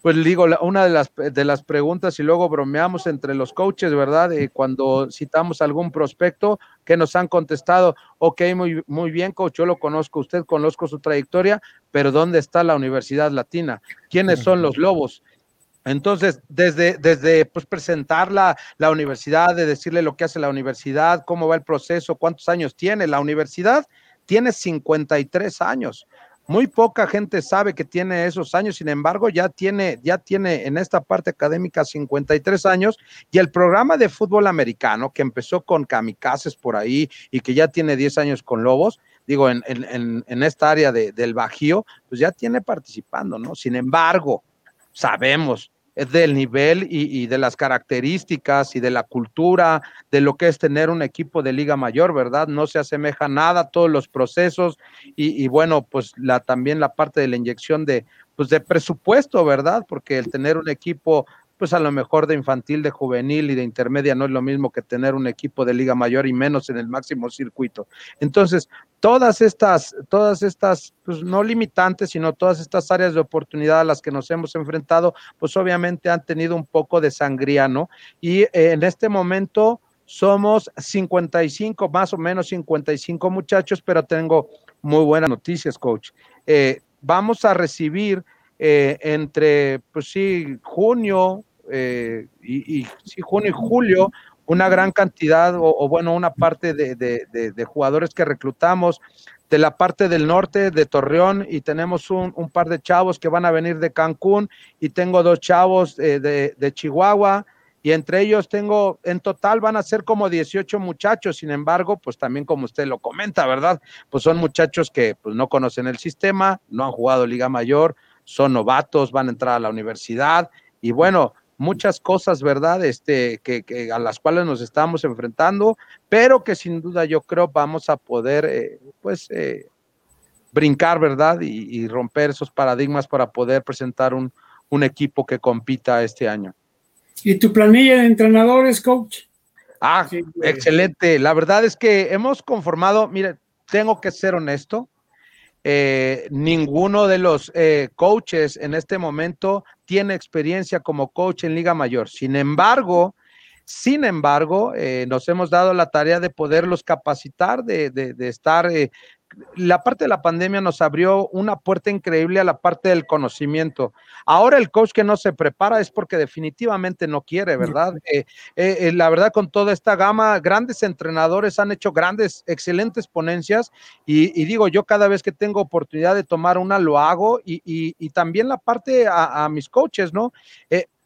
pues digo, una de las, de las preguntas y luego bromeamos entre los coaches, ¿verdad? Eh, cuando citamos algún prospecto que nos han contestado, ok, muy, muy bien, coach, yo lo conozco, usted conozco su trayectoria, pero ¿dónde está la Universidad Latina? ¿Quiénes son los lobos? Entonces, desde, desde pues, presentar la, la, universidad, de decirle lo que hace la universidad, cómo va el proceso, cuántos años tiene la universidad, tiene 53 años. Muy poca gente sabe que tiene esos años, sin embargo, ya tiene, ya tiene en esta parte académica 53 años y el programa de fútbol americano que empezó con kamikazes por ahí y que ya tiene 10 años con Lobos, digo, en, en, en esta área de, del Bajío, pues ya tiene participando, ¿no? Sin embargo, sabemos del nivel y, de las características y de la cultura de lo que es tener un equipo de liga mayor, ¿verdad? No se asemeja nada a todos los procesos y, y, bueno, pues la, también la parte de la inyección de, pues de presupuesto, ¿verdad? Porque el tener un equipo pues a lo mejor de infantil, de juvenil y de intermedia no es lo mismo que tener un equipo de liga mayor y menos en el máximo circuito. Entonces, todas estas, todas estas, pues no limitantes, sino todas estas áreas de oportunidad a las que nos hemos enfrentado, pues obviamente han tenido un poco de sangría, ¿no? Y eh, en este momento somos 55, más o menos 55 muchachos, pero tengo muy buenas noticias, coach. Eh, vamos a recibir eh, entre, pues sí, junio, eh, y, junio y julio una gran cantidad o, bueno, una parte de, jugadores que reclutamos de la parte del norte de Torreón y tenemos un, par de chavos que van a venir de Cancún y tengo dos chavos eh, de, Chihuahua y entre ellos tengo, en total van a ser como 18 muchachos, sin embargo, pues también como usted lo comenta, ¿verdad? Pues son muchachos que pues no conocen el sistema, no han jugado Liga Mayor, son novatos, van a entrar a la universidad y bueno, muchas cosas, ¿verdad? Este, que, a las cuales nos estamos enfrentando, pero que sin duda yo creo vamos a poder, eh, pues, eh, brincar, ¿verdad? Y, romper esos paradigmas para poder presentar un, un, equipo que compita este año. ¿Y tu planilla de entrenadores, coach? Ah, excelente. La verdad es que hemos conformado, mire, tengo que ser honesto, eh, ninguno de los eh, coaches en este momento tiene experiencia como coach en Liga Mayor. Sin embargo, sin embargo, eh, nos hemos dado la tarea de poderlos capacitar, de, de estar la parte de la pandemia nos abrió una puerta increíble a la parte del conocimiento. Ahora el coach que no se prepara es porque definitivamente no quiere, ¿verdad? Eh, eh, eh, la verdad, con toda esta gama, grandes entrenadores han hecho grandes, excelentes ponencias y, digo, yo cada vez que tengo oportunidad de tomar una, lo hago y, también la parte a, mis coaches, ¿no?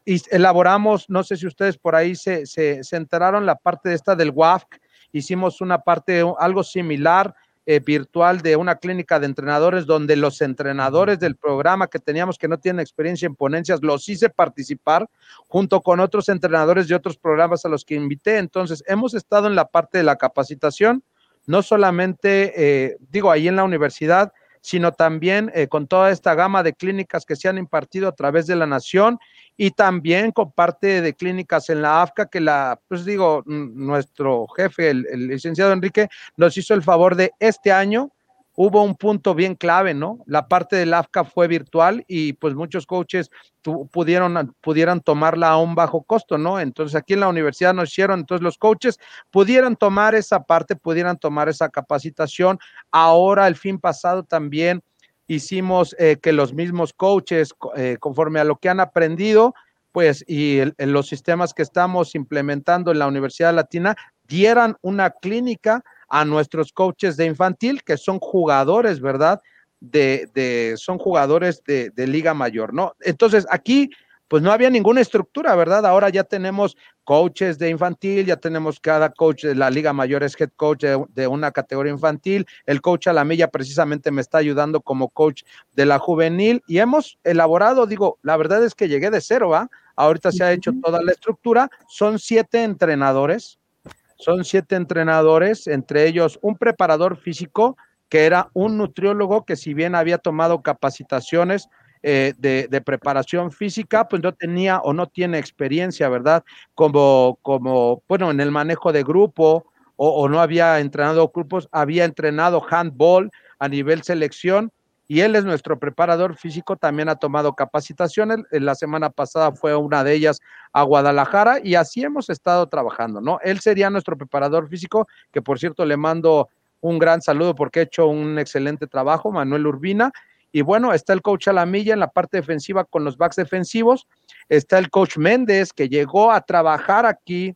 y elaboramos, no sé si ustedes por ahí se, se, se enteraron, la parte de esta del WAFC, hicimos una parte, algo similar eh, virtual de una clínica de entrenadores donde los entrenadores del programa que teníamos que no tienen experiencia en ponencias, los hice participar junto con otros entrenadores de otros programas a los que invité. Entonces, hemos estado en la parte de la capacitación, no solamente, eh, digo, ahí en la universidad, sino también eh, con toda esta gama de clínicas que se han impartido a través de la nación y también con parte de clínicas en la AFCA que la, pues digo, nuestro jefe, el, licenciado Enrique, nos hizo el favor de este año. Hubo un punto bien clave, ¿no? La parte del AFCA fue virtual y pues muchos coaches pudieron, pudieran tomarla a un bajo costo, ¿no? Entonces aquí en la universidad nos hicieron, entonces los coaches pudieran tomar esa parte, pudieran tomar esa capacitación. Ahora, el fin pasado también, hicimos eh, que los mismos coaches, eh, conforme a lo que han aprendido, pues, y en los sistemas que estamos implementando en la Universidad Latina, dieran una clínica a nuestros coaches de infantil, que son jugadores, ¿verdad? De, de son jugadores de, de Liga Mayor, ¿no? Entonces, aquí pues no había ninguna estructura, ¿verdad? Ahora ya tenemos coaches de infantil, ya tenemos cada coach de la Liga Mayor es head coach de, una categoría infantil, el coach a la milla precisamente me está ayudando como coach de la juvenil y hemos elaborado, digo, la verdad es que llegué de cero, ¿va? Ahorita se ha hecho toda la estructura, son siete entrenadores, son siete entrenadores, entre ellos un preparador físico, que era un nutriólogo que si bien había tomado capacitaciones eh, de, preparación física, pues no tenía o no tiene experiencia, ¿verdad? Como, como bueno, en el manejo de grupo o, o no había entrenado grupos, había entrenado handball a nivel selección y él es nuestro preparador físico, también ha tomado capacitaciones. La semana pasada fue una de ellas a Guadalajara y así hemos estado trabajando, ¿no? Él sería nuestro preparador físico, que por cierto le mando un gran saludo porque ha hecho un excelente trabajo, Manuel Urbina. Y bueno, está el coach Alamilla en la parte defensiva con los backs defensivos. Está el coach Méndez, que llegó a trabajar aquí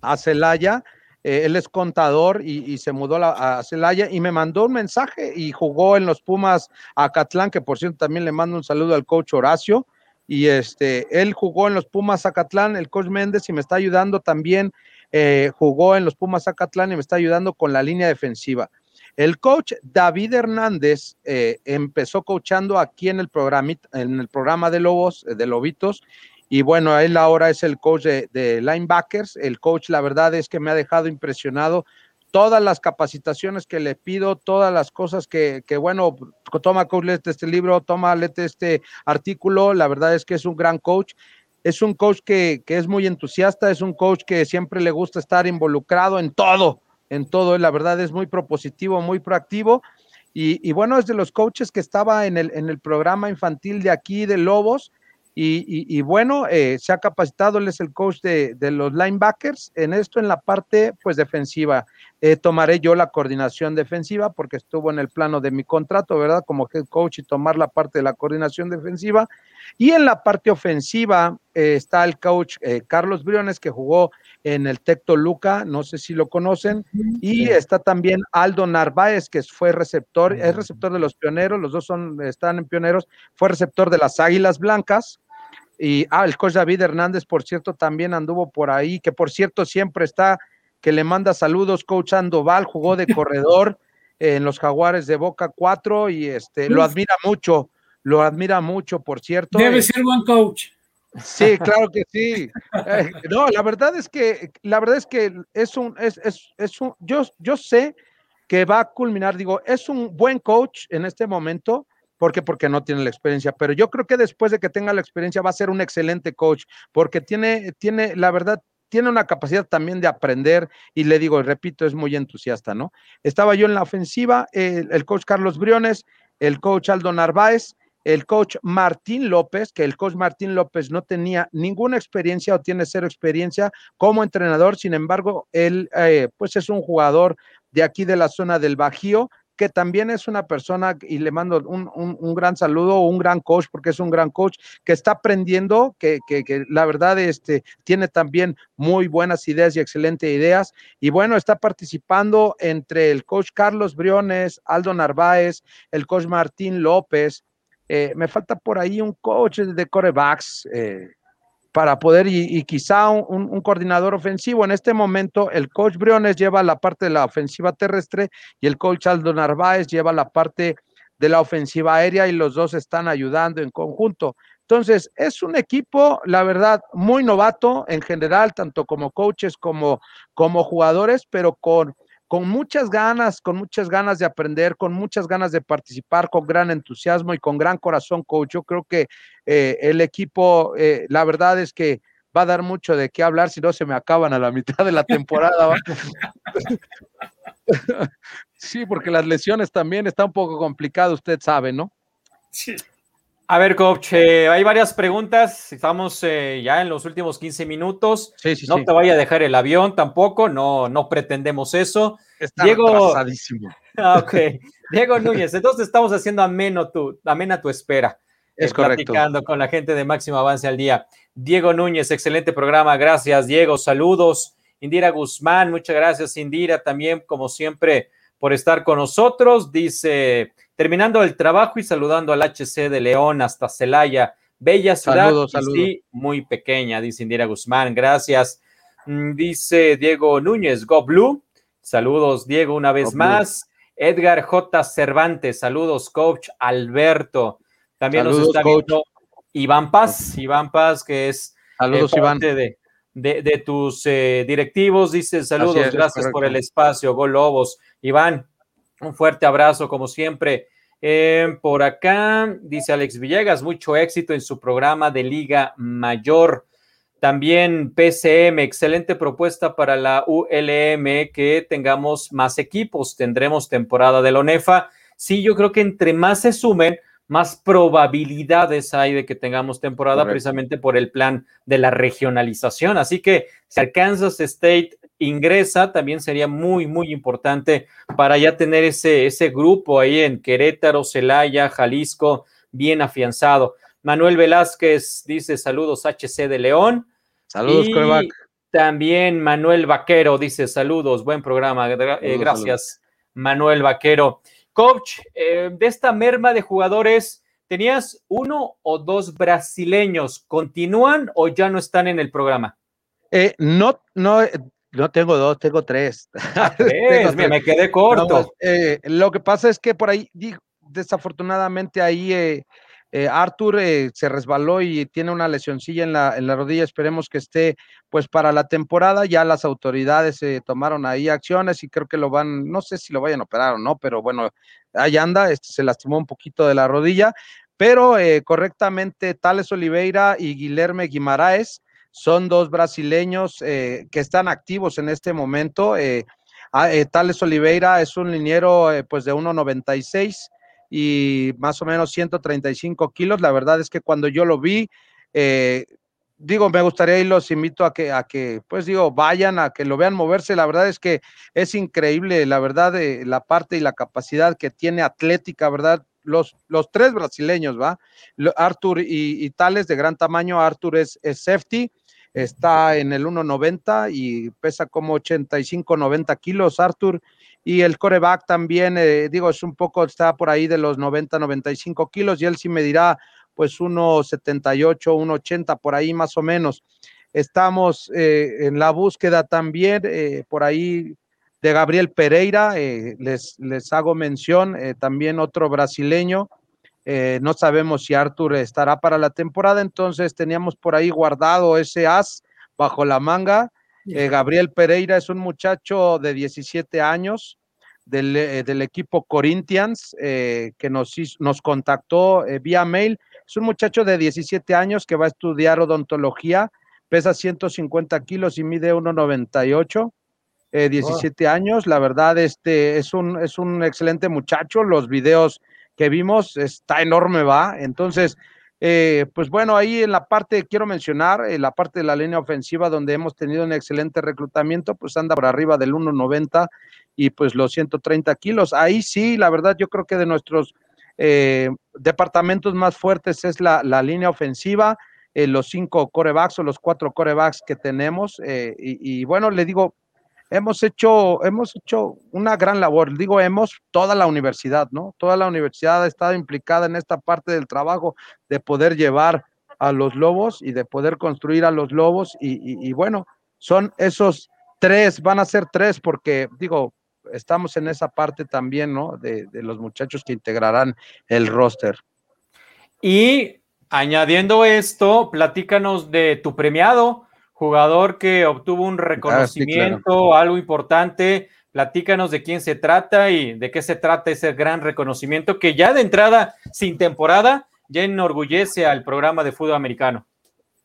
a Celaya eh, él es contador y, se mudó a Celaya y me mandó un mensaje y jugó en los Pumas a Catlán, que por cierto también le mando un saludo al coach Horacio. Y este, él jugó en los Pumas Acatlán, el coach Méndez, y me está ayudando también, eh, jugó en los Pumas Acatlán y me está ayudando con la línea defensiva. El coach David Hernández eh, empezó coachando aquí en el, programa, en el programa de Lobos, de Lobitos, y bueno, él ahora es el coach de, linebackers. El coach, la verdad es que me ha dejado impresionado todas las capacitaciones que le pido, todas las cosas que, que bueno, toma coach, este libro, toma este artículo, la verdad es que es un gran coach. Es un coach que, que, es muy entusiasta, es un coach que siempre le gusta estar involucrado en todo, en todo, la verdad es muy propositivo, muy proactivo. Y, y bueno, es de los coaches que estaba en el, en el programa infantil de aquí de Lobos y, bueno, eh, se ha capacitado, él es el coach de, los linebackers en esto, en la parte pues defensiva. Eh, tomaré yo la coordinación defensiva porque estuvo en el plano de mi contrato, ¿verdad? Como head coach y tomar la parte de la coordinación defensiva. Y en la parte ofensiva eh, está el coach Carlos Briones que jugó en el Tecto Luca, no sé si lo conocen, y está también Aldo Narváez, que fue receptor, es receptor de los pioneros, los dos son, están en pioneros, fue receptor de las Águilas Blancas, y ah, el coach David Hernández, por cierto, también anduvo por ahí, que por cierto siempre está, que le manda saludos, coach Andoval, jugó de corredor en los Jaguares de Boca 4 y este lo admira mucho, lo admira mucho, por cierto. Debe ser buen coach. Sí, claro que sí. Eh, no, la verdad es que, la verdad es que es un, es, es, es un, yo, yo sé que va a culminar, digo, es un buen coach en este momento, ¿Por qué? Porque no tiene la experiencia. Pero yo creo que después de que tenga la experiencia va a ser un excelente coach, porque tiene, tiene, la verdad, tiene una capacidad también de aprender y le digo, repito, es muy entusiasta, ¿no? Estaba yo en la ofensiva, el, coach Carlos Briones, el coach Aldo Narváez, el coach Martín López, que el coach Martín López no tenía ninguna experiencia o tiene cero experiencia como entrenador, sin embargo, él eh, pues es un jugador de aquí de la zona del Bajío, que también es una persona, y le mando un, gran saludo, un gran coach, porque es un gran coach que está aprendiendo, que, la verdad este, tiene también muy buenas ideas y excelentes ideas. Y bueno, está participando entre el coach Carlos Briones, Aldo Narváez, el coach Martín López. Eh, me falta por ahí un coach de corebacks. Eh, para poder y, quizá un, coordinador ofensivo. En este momento, el coach Briones lleva la parte de la ofensiva terrestre y el coach Aldo Narváez lleva la parte de la ofensiva aérea y los dos están ayudando en conjunto. Entonces, es un equipo, la verdad, muy novato en general, tanto como coaches como, como jugadores, pero con con muchas ganas, con muchas ganas de aprender, con muchas ganas de participar, con gran entusiasmo y con gran corazón, coach. Yo creo que eh, el equipo, eh, la verdad es que va a dar mucho de qué hablar si no se me acaban a la mitad de la temporada. sí, porque las lesiones también está un poco complicado, usted sabe, ¿no? Sí. A ver, coach, eh, hay varias preguntas. Estamos eh, ya en los últimos 15 minutos. Sí, sí, no te vaya a dejar el avión tampoco, no, no pretendemos eso. Está Diego, ah, ok. Diego Núñez, entonces estamos haciendo ameno tu, amena tu espera. Es eh, correcto. Platicando con la gente de Máximo Avance al Día. Diego Núñez, excelente programa. Gracias, Diego. Saludos. Indira Guzmán, muchas gracias, Indira, también, como siempre, por estar con nosotros. Dice terminando el trabajo y saludando al HC de León hasta Celaya. Bella ciudad, saludos, sí, muy pequeña, dice Indira Guzmán. Gracias. Mm, dice Diego Núñez, Go Blue. Saludos, Diego, una vez más. Edgar J. Cervantes, saludos, coach Alberto. También nos está viendo Iván Paz, Iván Paz, que es saludos, parte De, de, tus eh, directivos. Dice saludos, gracias por el espacio, Gol Lobos. Iván, un fuerte abrazo como siempre. Eh, por acá dice Alex Villegas, mucho éxito en su programa de Liga Mayor. También PCM, excelente propuesta para la ULM, que tengamos más equipos. Tendremos temporada de la ONEFA. Sí, yo creo que entre más se sumen, más probabilidades hay de que tengamos temporada precisamente por el plan de la regionalización. Así que si Kansas State ingresa, también sería muy, muy importante para ya tener ese, ese grupo ahí en Querétaro, Celaya, Jalisco, bien afianzado. Manuel Velázquez dice saludos HC de León. Saludos, y También Manuel Vaquero dice saludos, buen programa. Eh, gracias, Manuel Vaquero. Coach, eh, de esta merma de jugadores, ¿tenías uno o dos brasileños? ¿Continúan o ya no están en el programa? Eh, no, no, no tengo dos, tengo tres. Ah, me quedé corto. Eh, lo que pasa es que por ahí, desafortunadamente ahí eh, Arthur eh, se resbaló y tiene una lesioncilla en la, en la rodilla. Esperemos que esté pues para la temporada. Ya las autoridades eh, tomaron ahí acciones y creo que lo van, no sé si lo vayan a operar o no, pero bueno, ahí anda, este, se lastimó un poquito de la rodilla. Pero correctamente, Tales Oliveira y Guilherme Guimaraes son dos brasileños que están activos en este momento. Ah, Tales Oliveira es un liniero pues de 1.96 y más o menos 135 kilos. La verdad es que cuando yo lo vi, eh, digo, me gustaría y los invito a que, a que, pues digo, vayan, a que lo vean moverse. La verdad es que es increíble, la verdad, la parte y la capacidad que tiene atlética, ¿verdad? Los, los tres brasileños, ¿va? Arthur y, Tales de gran tamaño. Arthur es safety, está en el 1.90 y pesa como 85, 90 kilos, Arthur y el coreback también, eh, digo, es un poco, está por ahí de los 90, 95 kilos y él sí me dirá pues 1,78, 1,80 por ahí más o menos. Estamos eh, en la búsqueda también eh, por ahí de Gabriel Pereira, les, les hago mención, también otro brasileño, no sabemos si Arthur estará para la temporada, entonces teníamos por ahí guardado ese as bajo la manga eh, Gabriel Pereira es un muchacho de 17 años del, eh, equipo Corinthians eh, que nos, nos contactó vía mail. Es un muchacho de 17 años que va a estudiar odontología, pesa 150 kilos y mide 1,98. 17 años, la verdad, este es un, es un excelente muchacho. Los videos que vimos está enorme, va. Entonces, eh, pues bueno, ahí en la parte, quiero mencionar, en la parte de la línea ofensiva donde hemos tenido un excelente reclutamiento, pues anda por arriba del 1.90 y pues los 130 kilos. Ahí sí, la verdad, yo creo que de nuestros eh, departamentos más fuertes es la, línea ofensiva, eh, los cinco corebacks o los cuatro corebacks que tenemos. Y, y, bueno, le digo, hemos hecho, hemos hecho una gran labor, digo hemos, toda la universidad, ¿no? Toda la universidad ha estado implicada en esta parte del trabajo de poder llevar a los lobos y de poder construir a los lobos y, bueno, son esos tres, van a ser tres porque digo, estamos en esa parte también, ¿no? De, de los muchachos que integrarán el roster. Y añadiendo esto, platícanos de tu premiado jugador que obtuvo un ah, reconocimiento, algo importante. Platícanos de quién se trata y de qué se trata ese gran reconocimiento que ya de entrada, sin temporada, ya enorgullece al programa de fútbol americano.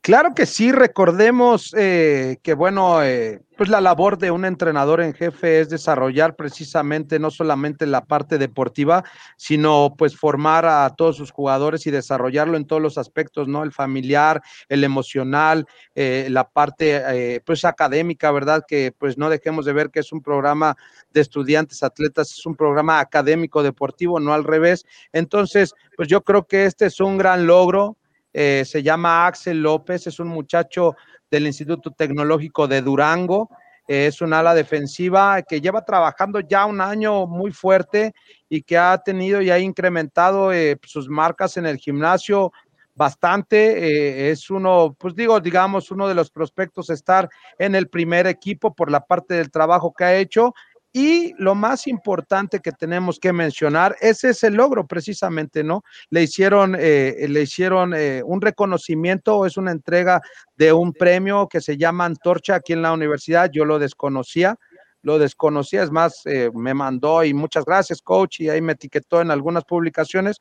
Claro que sí, recordemos eh, que, bueno, eh, pues la labor de un entrenador en jefe es desarrollar precisamente no solamente la parte deportiva, sino pues formar a todos sus jugadores y desarrollarlo en todos los aspectos, ¿no? El familiar, el emocional, eh, la parte pues académica, ¿verdad? Que pues no dejemos de ver que es un programa de estudiantes, atletas, es un programa académico deportivo, no al revés. Entonces, pues yo creo que este es un gran logro eh, se llama Axel López, es un muchacho del Instituto Tecnológico de Durango, es un ala defensiva que lleva trabajando ya un año muy fuerte y que ha tenido y ha incrementado eh, sus marcas en el gimnasio bastante. Eh, es uno, pues digo, digamos, uno de los prospectos estar en el primer equipo por la parte del trabajo que ha hecho Y lo más importante que tenemos que mencionar es ese logro precisamente, ¿no? Le hicieron, eh, le hicieron eh, un reconocimiento, es una entrega de un premio que se llama Antorcha aquí en la universidad, yo lo desconocía, lo desconocía, es más, eh, me mandó y muchas gracias, coach, y ahí me etiquetó en algunas publicaciones.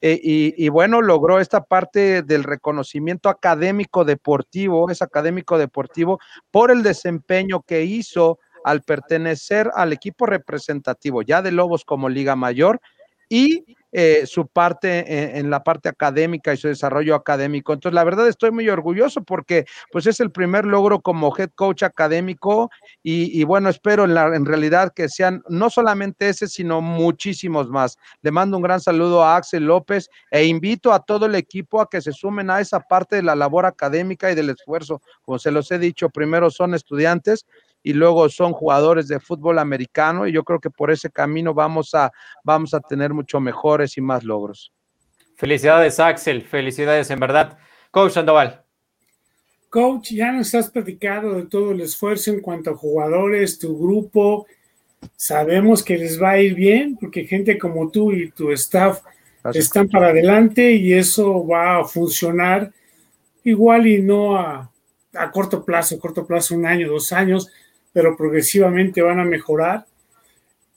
y, y, bueno, logró esta parte del reconocimiento académico deportivo, es académico deportivo, por el desempeño que hizo al pertenecer al equipo representativo ya de Lobos como Liga Mayor y eh, su parte en, la parte académica y su desarrollo académico. Entonces, la verdad estoy muy orgulloso porque pues es el primer logro como head coach académico y, bueno, espero en, en realidad que sean no solamente ese, sino muchísimos más. Le mando un gran saludo a Axel López e invito a todo el equipo a que se sumen a esa parte de la labor académica y del esfuerzo. Como se los he dicho, primero son estudiantes, y luego son jugadores de fútbol americano y yo creo que por ese camino vamos a, vamos a tener mucho mejores y más logros. Felicidades Axel, felicidades en verdad. Coach Sandoval. Coach, ya nos has platicado de todo el esfuerzo en cuanto a jugadores, tu grupo. Sabemos que les va a ir bien porque gente como tú y tu staff están para adelante y eso va a funcionar igual y no a, a corto plazo, a corto plazo, un año, dos años, pero progresivamente van a mejorar.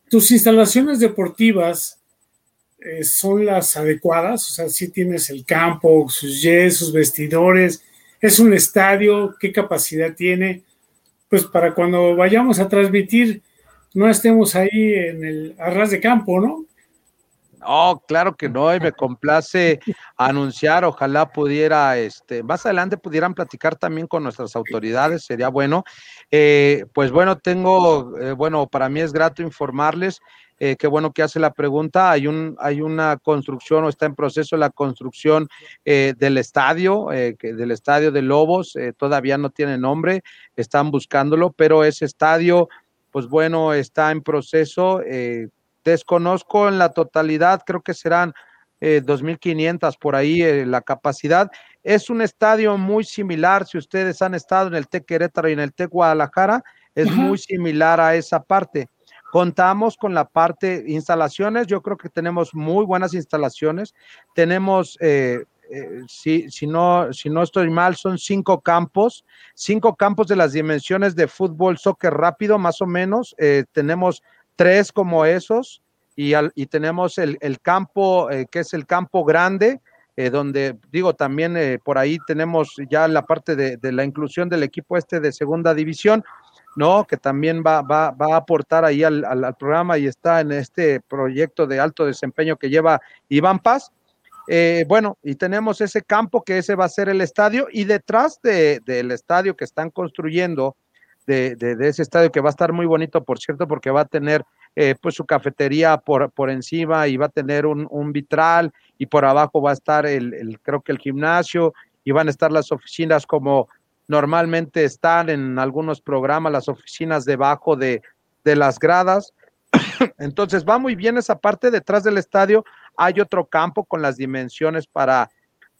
Tus instalaciones deportivas eh, son las adecuadas, o sea, si tienes el campo, sus jets, sus vestidores, es un estadio, qué capacidad tiene, pues para cuando vayamos a transmitir no estemos ahí en el arras de campo, ¿no? No, claro que no, y me complace anunciar, ojalá pudiera, este, más adelante pudieran platicar también con nuestras autoridades, sería bueno. Eh, pues bueno, tengo, eh, bueno, para mí es grato informarles, eh, qué bueno que hace la pregunta, hay, un, hay una construcción o está en proceso la construcción del estadio, del estadio de Lobos, todavía no tiene nombre, están buscándolo, pero ese estadio, pues bueno, está en proceso Desconozco en la totalidad, creo que serán eh, 2.500 por ahí eh, la capacidad. Es un estadio muy similar, si ustedes han estado en el TEC Querétaro y en el TEC Guadalajara, es muy similar a esa parte. Contamos con la parte instalaciones, yo creo que tenemos muy buenas instalaciones. Tenemos, eh, eh, si, si, no, si no estoy mal, son cinco campos, cinco campos de las dimensiones de fútbol, soccer rápido, más o menos. tenemos tres como esos y, y tenemos el, campo, eh, que es el campo grande, eh, donde digo también eh, por ahí tenemos ya la parte de, la inclusión del equipo este de segunda división, ¿no? Que también va, va, va a aportar ahí al, programa y está en este proyecto de alto desempeño que lleva Iván Paz. bueno, y tenemos ese campo que ese va a ser el estadio y detrás del estadio que están construyendo, de, ese estadio que va a estar muy bonito, por cierto, porque va a tener eh, pues su cafetería por, por encima y va a tener un, vitral y por abajo va a estar el, creo que el gimnasio y van a estar las oficinas como normalmente están en algunos programas, las oficinas debajo de, de las gradas. Entonces va muy bien esa parte, detrás del estadio hay otro campo con las dimensiones para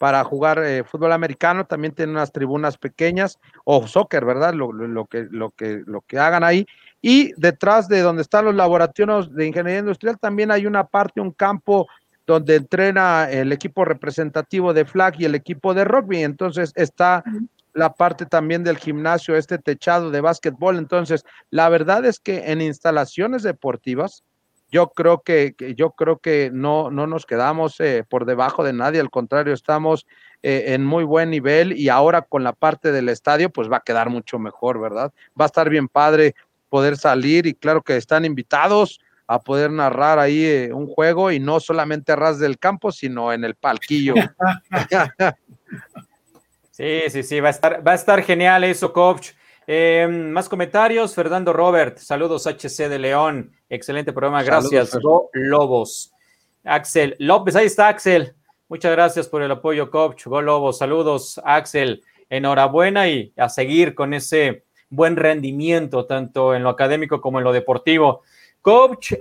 para jugar eh, fútbol americano, también tienen unas tribunas pequeñas, o soccer, ¿verdad? Lo, que, lo, que, lo que hagan ahí. Y detrás de donde están los laboratorios de ingeniería industrial, también hay una parte, un campo donde entrena el equipo representativo de flag y el equipo de rugby. Entonces está la parte también del gimnasio, este techado de básquetbol. Entonces, la verdad es que en instalaciones deportivas, yo creo que, yo creo que no, no nos quedamos eh, por debajo de nadie, al contrario, estamos eh, en muy buen nivel y ahora con la parte del estadio, pues va a quedar mucho mejor, ¿verdad? Va a estar bien padre poder salir y claro que están invitados a poder narrar ahí eh, un juego y no solamente a ras del campo, sino en el palquillo. sí, sí, sí, va a estar, va a estar genial eso, coach. Em, más comentarios, Fernando Robert, saludos HC de León, excelente programa, gracias. Lobos. Axel López, ahí está Axel. Muchas gracias por el apoyo, coach. Go Lobos, saludos, Axel. Enhorabuena y a seguir con ese buen rendimiento, tanto en lo académico como en lo deportivo. Coach,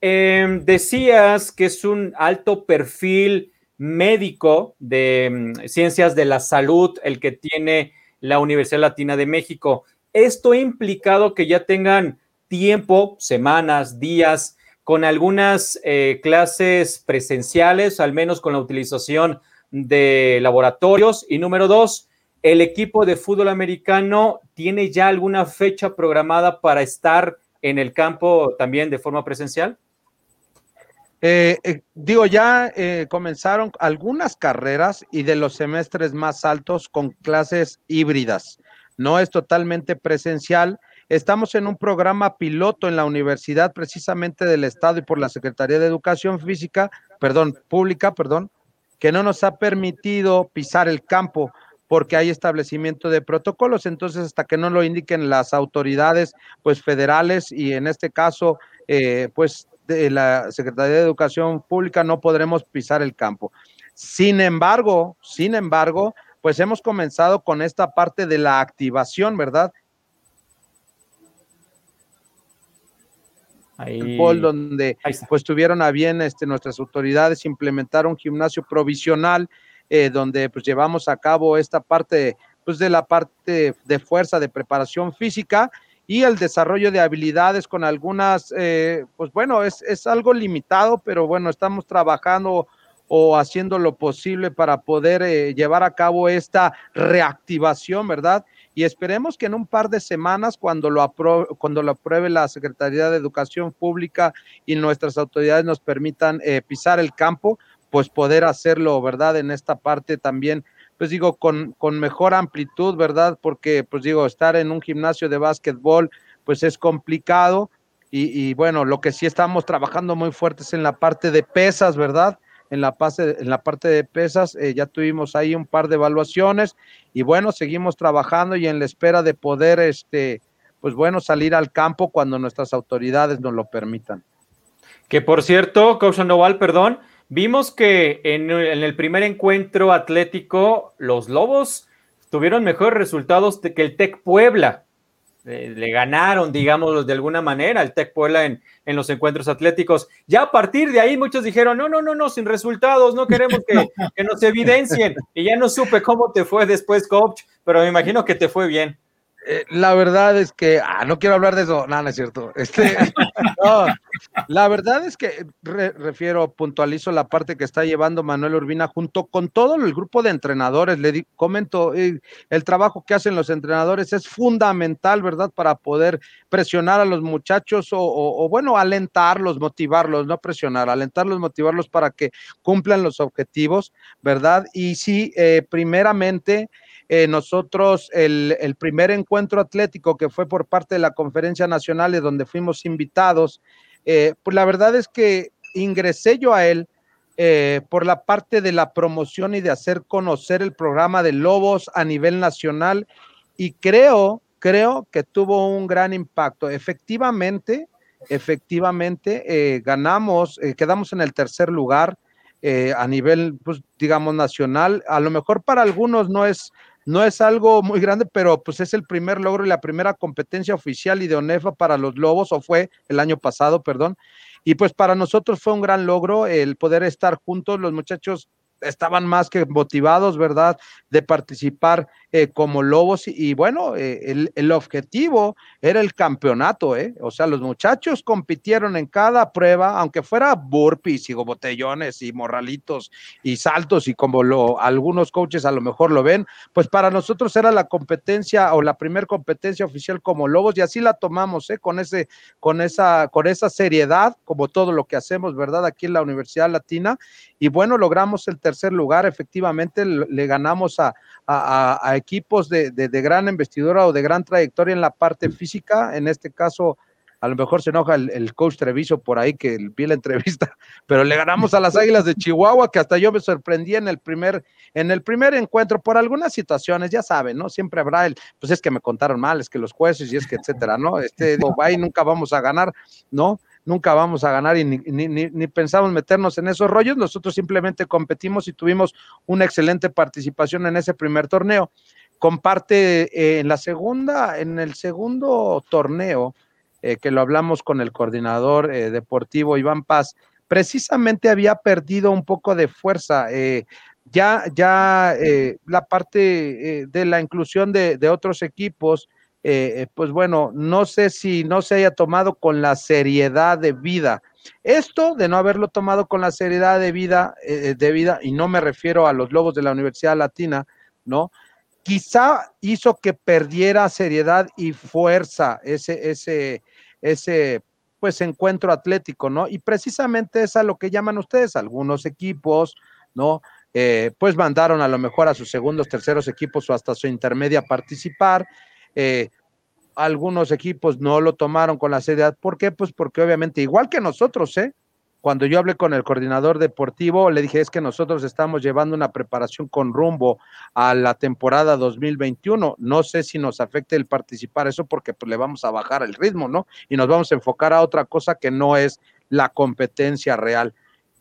em, decías que es un alto perfil médico de em, ciencias de la salud el que tiene la Universidad Latina de México. Esto ha implicado que ya tengan tiempo, semanas, días, con algunas eh, clases presenciales, al menos con la utilización de laboratorios. Y número dos, el equipo de fútbol americano tiene ya alguna fecha programada para estar en el campo también de forma presencial. Eh, eh, digo, ya comenzaron algunas carreras y de los semestres más altos con clases híbridas. No es totalmente presencial, Estamos en un programa piloto en la Universidad precisamente del Estado y por la Secretaría de Educación Física, perdón, pública, perdón, que no nos ha permitido pisar el campo porque hay establecimiento de protocolos. Entonces, hasta que no lo indiquen las autoridades, pues federales y en este caso, eh, pues de la Secretaría de Educación Pública, no podremos pisar el campo. Sin embargo, sin embargo, pues hemos comenzado con esta parte de la activación, ¿verdad? Ahí, donde pues tuvieron a bien este, nuestras autoridades implementar un gimnasio provisional eh, donde pues llevamos a cabo esta parte pues de la parte de fuerza de preparación física y el desarrollo de habilidades con algunas, eh, pues bueno, es, es algo limitado, pero bueno, estamos trabajando o haciendo lo posible para poder eh, llevar a cabo esta reactivación, ¿verdad? y esperemos que en un par de semanas, cuando lo, cuando lo apruebe la Secretaría de Educación Pública y nuestras autoridades nos permitan eh, pisar el campo, pues poder hacerlo, ¿verdad? En esta parte también, pues digo, con, con mejor amplitud, ¿verdad? Porque, pues digo, estar en un gimnasio de básquetbol, pues es complicado. Y, y bueno, lo que sí estamos trabajando muy fuerte es en la parte de pesas, ¿verdad? en la, en la parte de pesas. Eh, ya tuvimos ahí un par de evaluaciones y bueno, seguimos trabajando y en la espera de poder, este, pues bueno, salir al campo cuando nuestras autoridades nos lo permitan. Que por cierto, Coach Noval, perdón, vimos que en, el primer encuentro atlético los Lobos tuvieron mejores resultados que el Tec Puebla le ganaron, digamos, de alguna manera al Tec Puebla en, en, los encuentros atléticos. Ya a partir de ahí muchos dijeron, no, no, no, no, sin resultados, no queremos que, que nos evidencien. Y ya no supe cómo te fue después, coach, pero me imagino que te fue bien. Eh, la verdad es que, ah, no quiero hablar de eso, no, no es cierto. Este, la verdad es que refiero, puntualizo la parte que está llevando Manuel Urbina junto con todo el grupo de entrenadores. Le comento, el trabajo que hacen los entrenadores es fundamental, ¿verdad? Para poder presionar a los muchachos o, bueno, alentarlos, motivarlos, no presionar, alentarlos, motivarlos para que cumplan los objetivos, ¿verdad? Y sí, eh, primeramente, eh, nosotros el, primer encuentro atlético que fue por parte de la Conferencia Nacional, de donde fuimos invitados, eh, pues la verdad es que ingresé yo a él eh, por la parte de la promoción y de hacer conocer el programa de Lobos a nivel nacional y creo, creo que tuvo un gran impacto. Efectivamente, efectivamente, ganamos, quedamos en el tercer lugar. a nivel, pues, digamos, nacional. A lo mejor para algunos no es no es algo muy grande, pero pues es el primer logro y la primera competencia oficial y de ONEFA para los Lobos, o fue el año pasado, perdón. Y pues para nosotros fue un gran logro el poder estar juntos, los muchachos estaban más que motivados, ¿verdad?, de participar eh, como Lobos. Y, bueno, eh, el, objetivo era el campeonato, ¿eh? O sea, los muchachos compitieron en cada prueba, aunque fuera burpees y botellones y morralitos y saltos y como lo, algunos coaches a lo mejor lo ven, pues para nosotros era la competencia o la primer competencia oficial como Lobos y así la tomamos, ¿eh? Con, ese, con, esa, con esa seriedad, como todo lo que hacemos, ¿verdad? Aquí en la Universidad Latina. Y bueno, logramos el tercer lugar, efectivamente, le ganamos a, a, equipos de, gran investidura o de gran trayectoria en la parte física, en este caso a lo mejor se enoja el, coach Treviso por ahí que vi la entrevista, pero le ganamos a las Águilas de Chihuahua, que hasta yo me sorprendí en el primer, en el primer encuentro por algunas situaciones, ya saben, ¿no? Siempre habrá el, pues es que me contaron mal, es que los jueces y es que etcétera, ¿no? Este, digo, ahí nunca vamos a ganar, ¿no? Nunca vamos a ganar y ni, pensamos meternos en esos rollos. Nosotros simplemente competimos y tuvimos una excelente participación en ese primer torneo. Comparte eh, en la segunda, en el segundo torneo, eh, que lo hablamos con el coordinador eh, deportivo Iván Paz, precisamente había perdido un poco de fuerza. ya, ya la parte de la inclusión de, de otros equipos eh, pues bueno, no sé si no se haya tomado con la seriedad de vida. Esto de no haberlo tomado con la seriedad de vida, eh, de vida, y no me refiero a los lobos de la Universidad Latina, ¿no? Quizá hizo que perdiera seriedad y fuerza ese, ese, ese, pues encuentro atlético, ¿no? Y precisamente es a lo que llaman ustedes algunos equipos, ¿no? Eh, pues mandaron a lo mejor a sus segundos, terceros equipos o hasta su intermedia a participar. Eh, algunos equipos no lo tomaron con la seriedad. ¿Por qué? Pues porque obviamente, igual que nosotros, ¿eh? Cuando yo hablé con el coordinador deportivo, le dije, es que nosotros estamos llevando una preparación con rumbo a la temporada 2021. No sé si nos afecte el participar eso porque pues, le vamos a bajar el ritmo, ¿no? Y nos vamos a enfocar a otra cosa que no es la competencia real.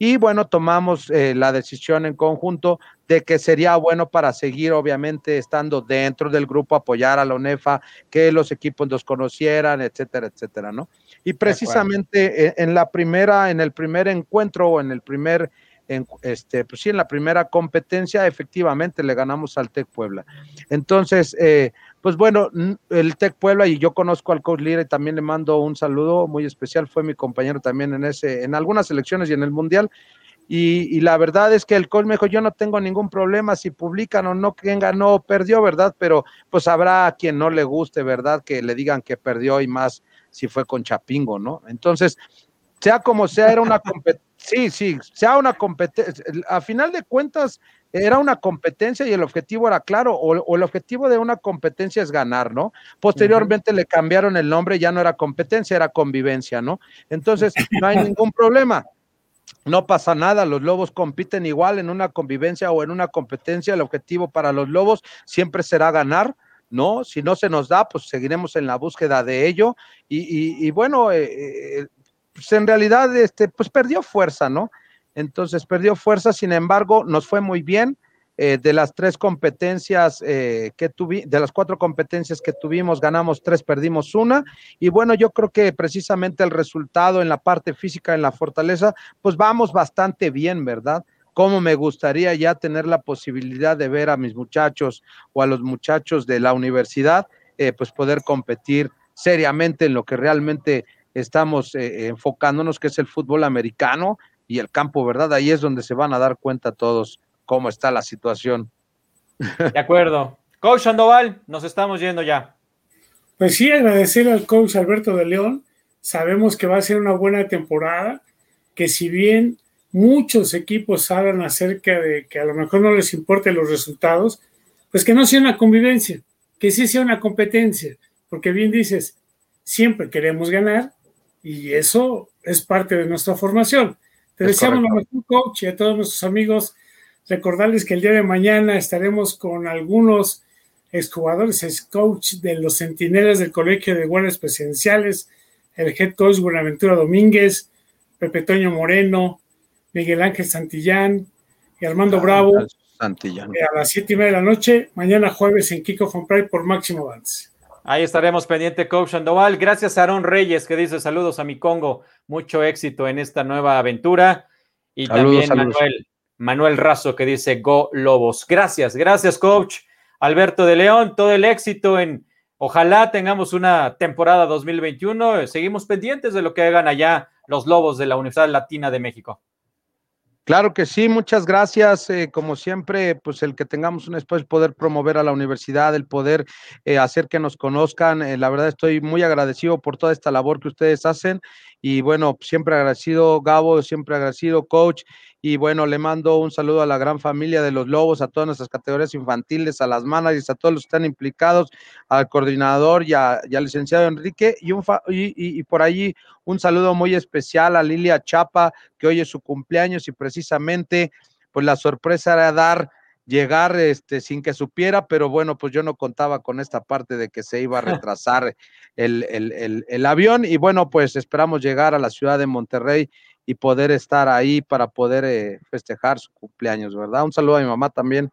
Y bueno, tomamos eh, la decisión en conjunto de que sería bueno para seguir, obviamente, estando dentro del grupo, apoyar a la UNEFA, que los equipos nos conocieran, etcétera, etcétera, ¿no? Y precisamente eh, en, la primera, en el primer encuentro o en el primer, en, este, pues sí, en la primera competencia, efectivamente le ganamos al Tec Puebla. Entonces, eh, pues bueno, el Tec Puebla y yo conozco al coach Lira y también le mando un saludo muy especial, fue mi compañero también en ese, en algunas elecciones y en el Mundial. Y, la verdad es que el coach me dijo, yo no tengo ningún problema si publican o no, quien ganó o perdió, ¿verdad? Pero pues habrá quien no le guste, ¿verdad? Que le digan que perdió y más si fue con Chapingo, ¿no? Entonces, sea como sea, era una competencia, sí, sí, sea una competencia, a final de cuentas era una competencia y el objetivo era claro, o, el objetivo de una competencia es ganar, ¿no? Posteriormente le cambiaron el nombre, ya no era competencia, era convivencia, ¿no? Entonces, no hay ningún problema. No pasa nada, los lobos compiten igual en una convivencia o en una competencia. El objetivo para los lobos siempre será ganar, ¿no? Si no se nos da, pues seguiremos en la búsqueda de ello. Y, bueno, eh, eh, pues en realidad, este, pues perdió fuerza, ¿no? Entonces perdió fuerza, sin embargo, nos fue muy bien. Eh, de las tres competencias que tuvimos, de las cuatro competencias que tuvimos, ganamos tres, perdimos una. Y bueno, yo creo que precisamente el resultado en la parte física, en la fortaleza, pues vamos bastante bien, ¿verdad? cómo me gustaría ya tener la posibilidad de ver a mis muchachos o a los muchachos de la universidad, eh, pues poder competir seriamente en lo que realmente estamos eh, enfocándonos, que es el fútbol americano y el campo, ¿verdad? Ahí es donde se van a dar cuenta todos cómo está la situación. De acuerdo. Coach Sandoval, nos estamos yendo ya. Pues sí, agradecer al coach Alberto de León. Sabemos que va a ser una buena temporada, que si bien muchos equipos hablan acerca de que a lo mejor no les importen los resultados, pues que no sea una convivencia, que sí sea una competencia, porque bien dices, siempre queremos ganar y eso es parte de nuestra formación. Te deseamos lo mejor, coach, y a todos nuestros amigos, recordarles que el día de mañana estaremos con algunos exjugadores, es coach de los centinelas del Colegio de Guardias Presidenciales, el head coach Buenaventura Domínguez, Pepe Toño Moreno, Miguel Ángel Santillán y Armando Bravo. Santillán. Eh, a las siete y media de la noche, mañana jueves en Kiko von Pride por Máximo Avance. Ahí estaremos pendiente, Coach Sandoval. Gracias a Aaron Reyes, que dice saludos a mi Congo. Mucho éxito en esta nueva aventura. Y también Manuel, Manuel Razo, que dice Go Lobos. Gracias, gracias, Coach. Alberto de León, todo el éxito en. Ojalá tengamos una temporada 2021. Seguimos pendientes de lo que hagan allá los Lobos de la Universidad Latina de México. Claro que sí, muchas gracias. Eh, como siempre, pues el que tengamos un espacio, poder promover a la universidad, el poder eh, hacer que nos conozcan. Eh, la verdad estoy muy agradecido por toda esta labor que ustedes hacen y bueno, siempre agradecido Gabo, siempre agradecido coach y bueno, le mando un saludo a la gran familia de los Lobos, a todas nuestras categorías infantiles, a las managers, a todos los que están implicados, al coordinador y, al licenciado Enrique. Y, un y, por allí un saludo muy especial a Lilia Chapa, que hoy es su cumpleaños y precisamente pues la sorpresa era dar llegar este, sin que supiera, pero bueno, pues yo no contaba con esta parte de que se iba a retrasar el, el, el, avión y bueno, pues esperamos llegar a la ciudad de Monterrey y poder estar ahí para poder eh, festejar su cumpleaños, ¿verdad? Un saludo a mi mamá también.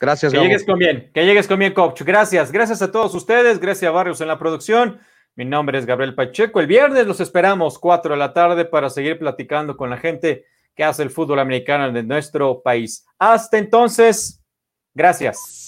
Gracias. Que llegues con bien, que llegues con bien, coach. Gracias, gracias a todos ustedes, gracias a Barrios en la producción. Mi nombre es Gabriel Pacheco. El viernes los esperamos, 4 de la tarde, para seguir platicando con la gente que hace el fútbol americano de nuestro país. Hasta entonces, gracias.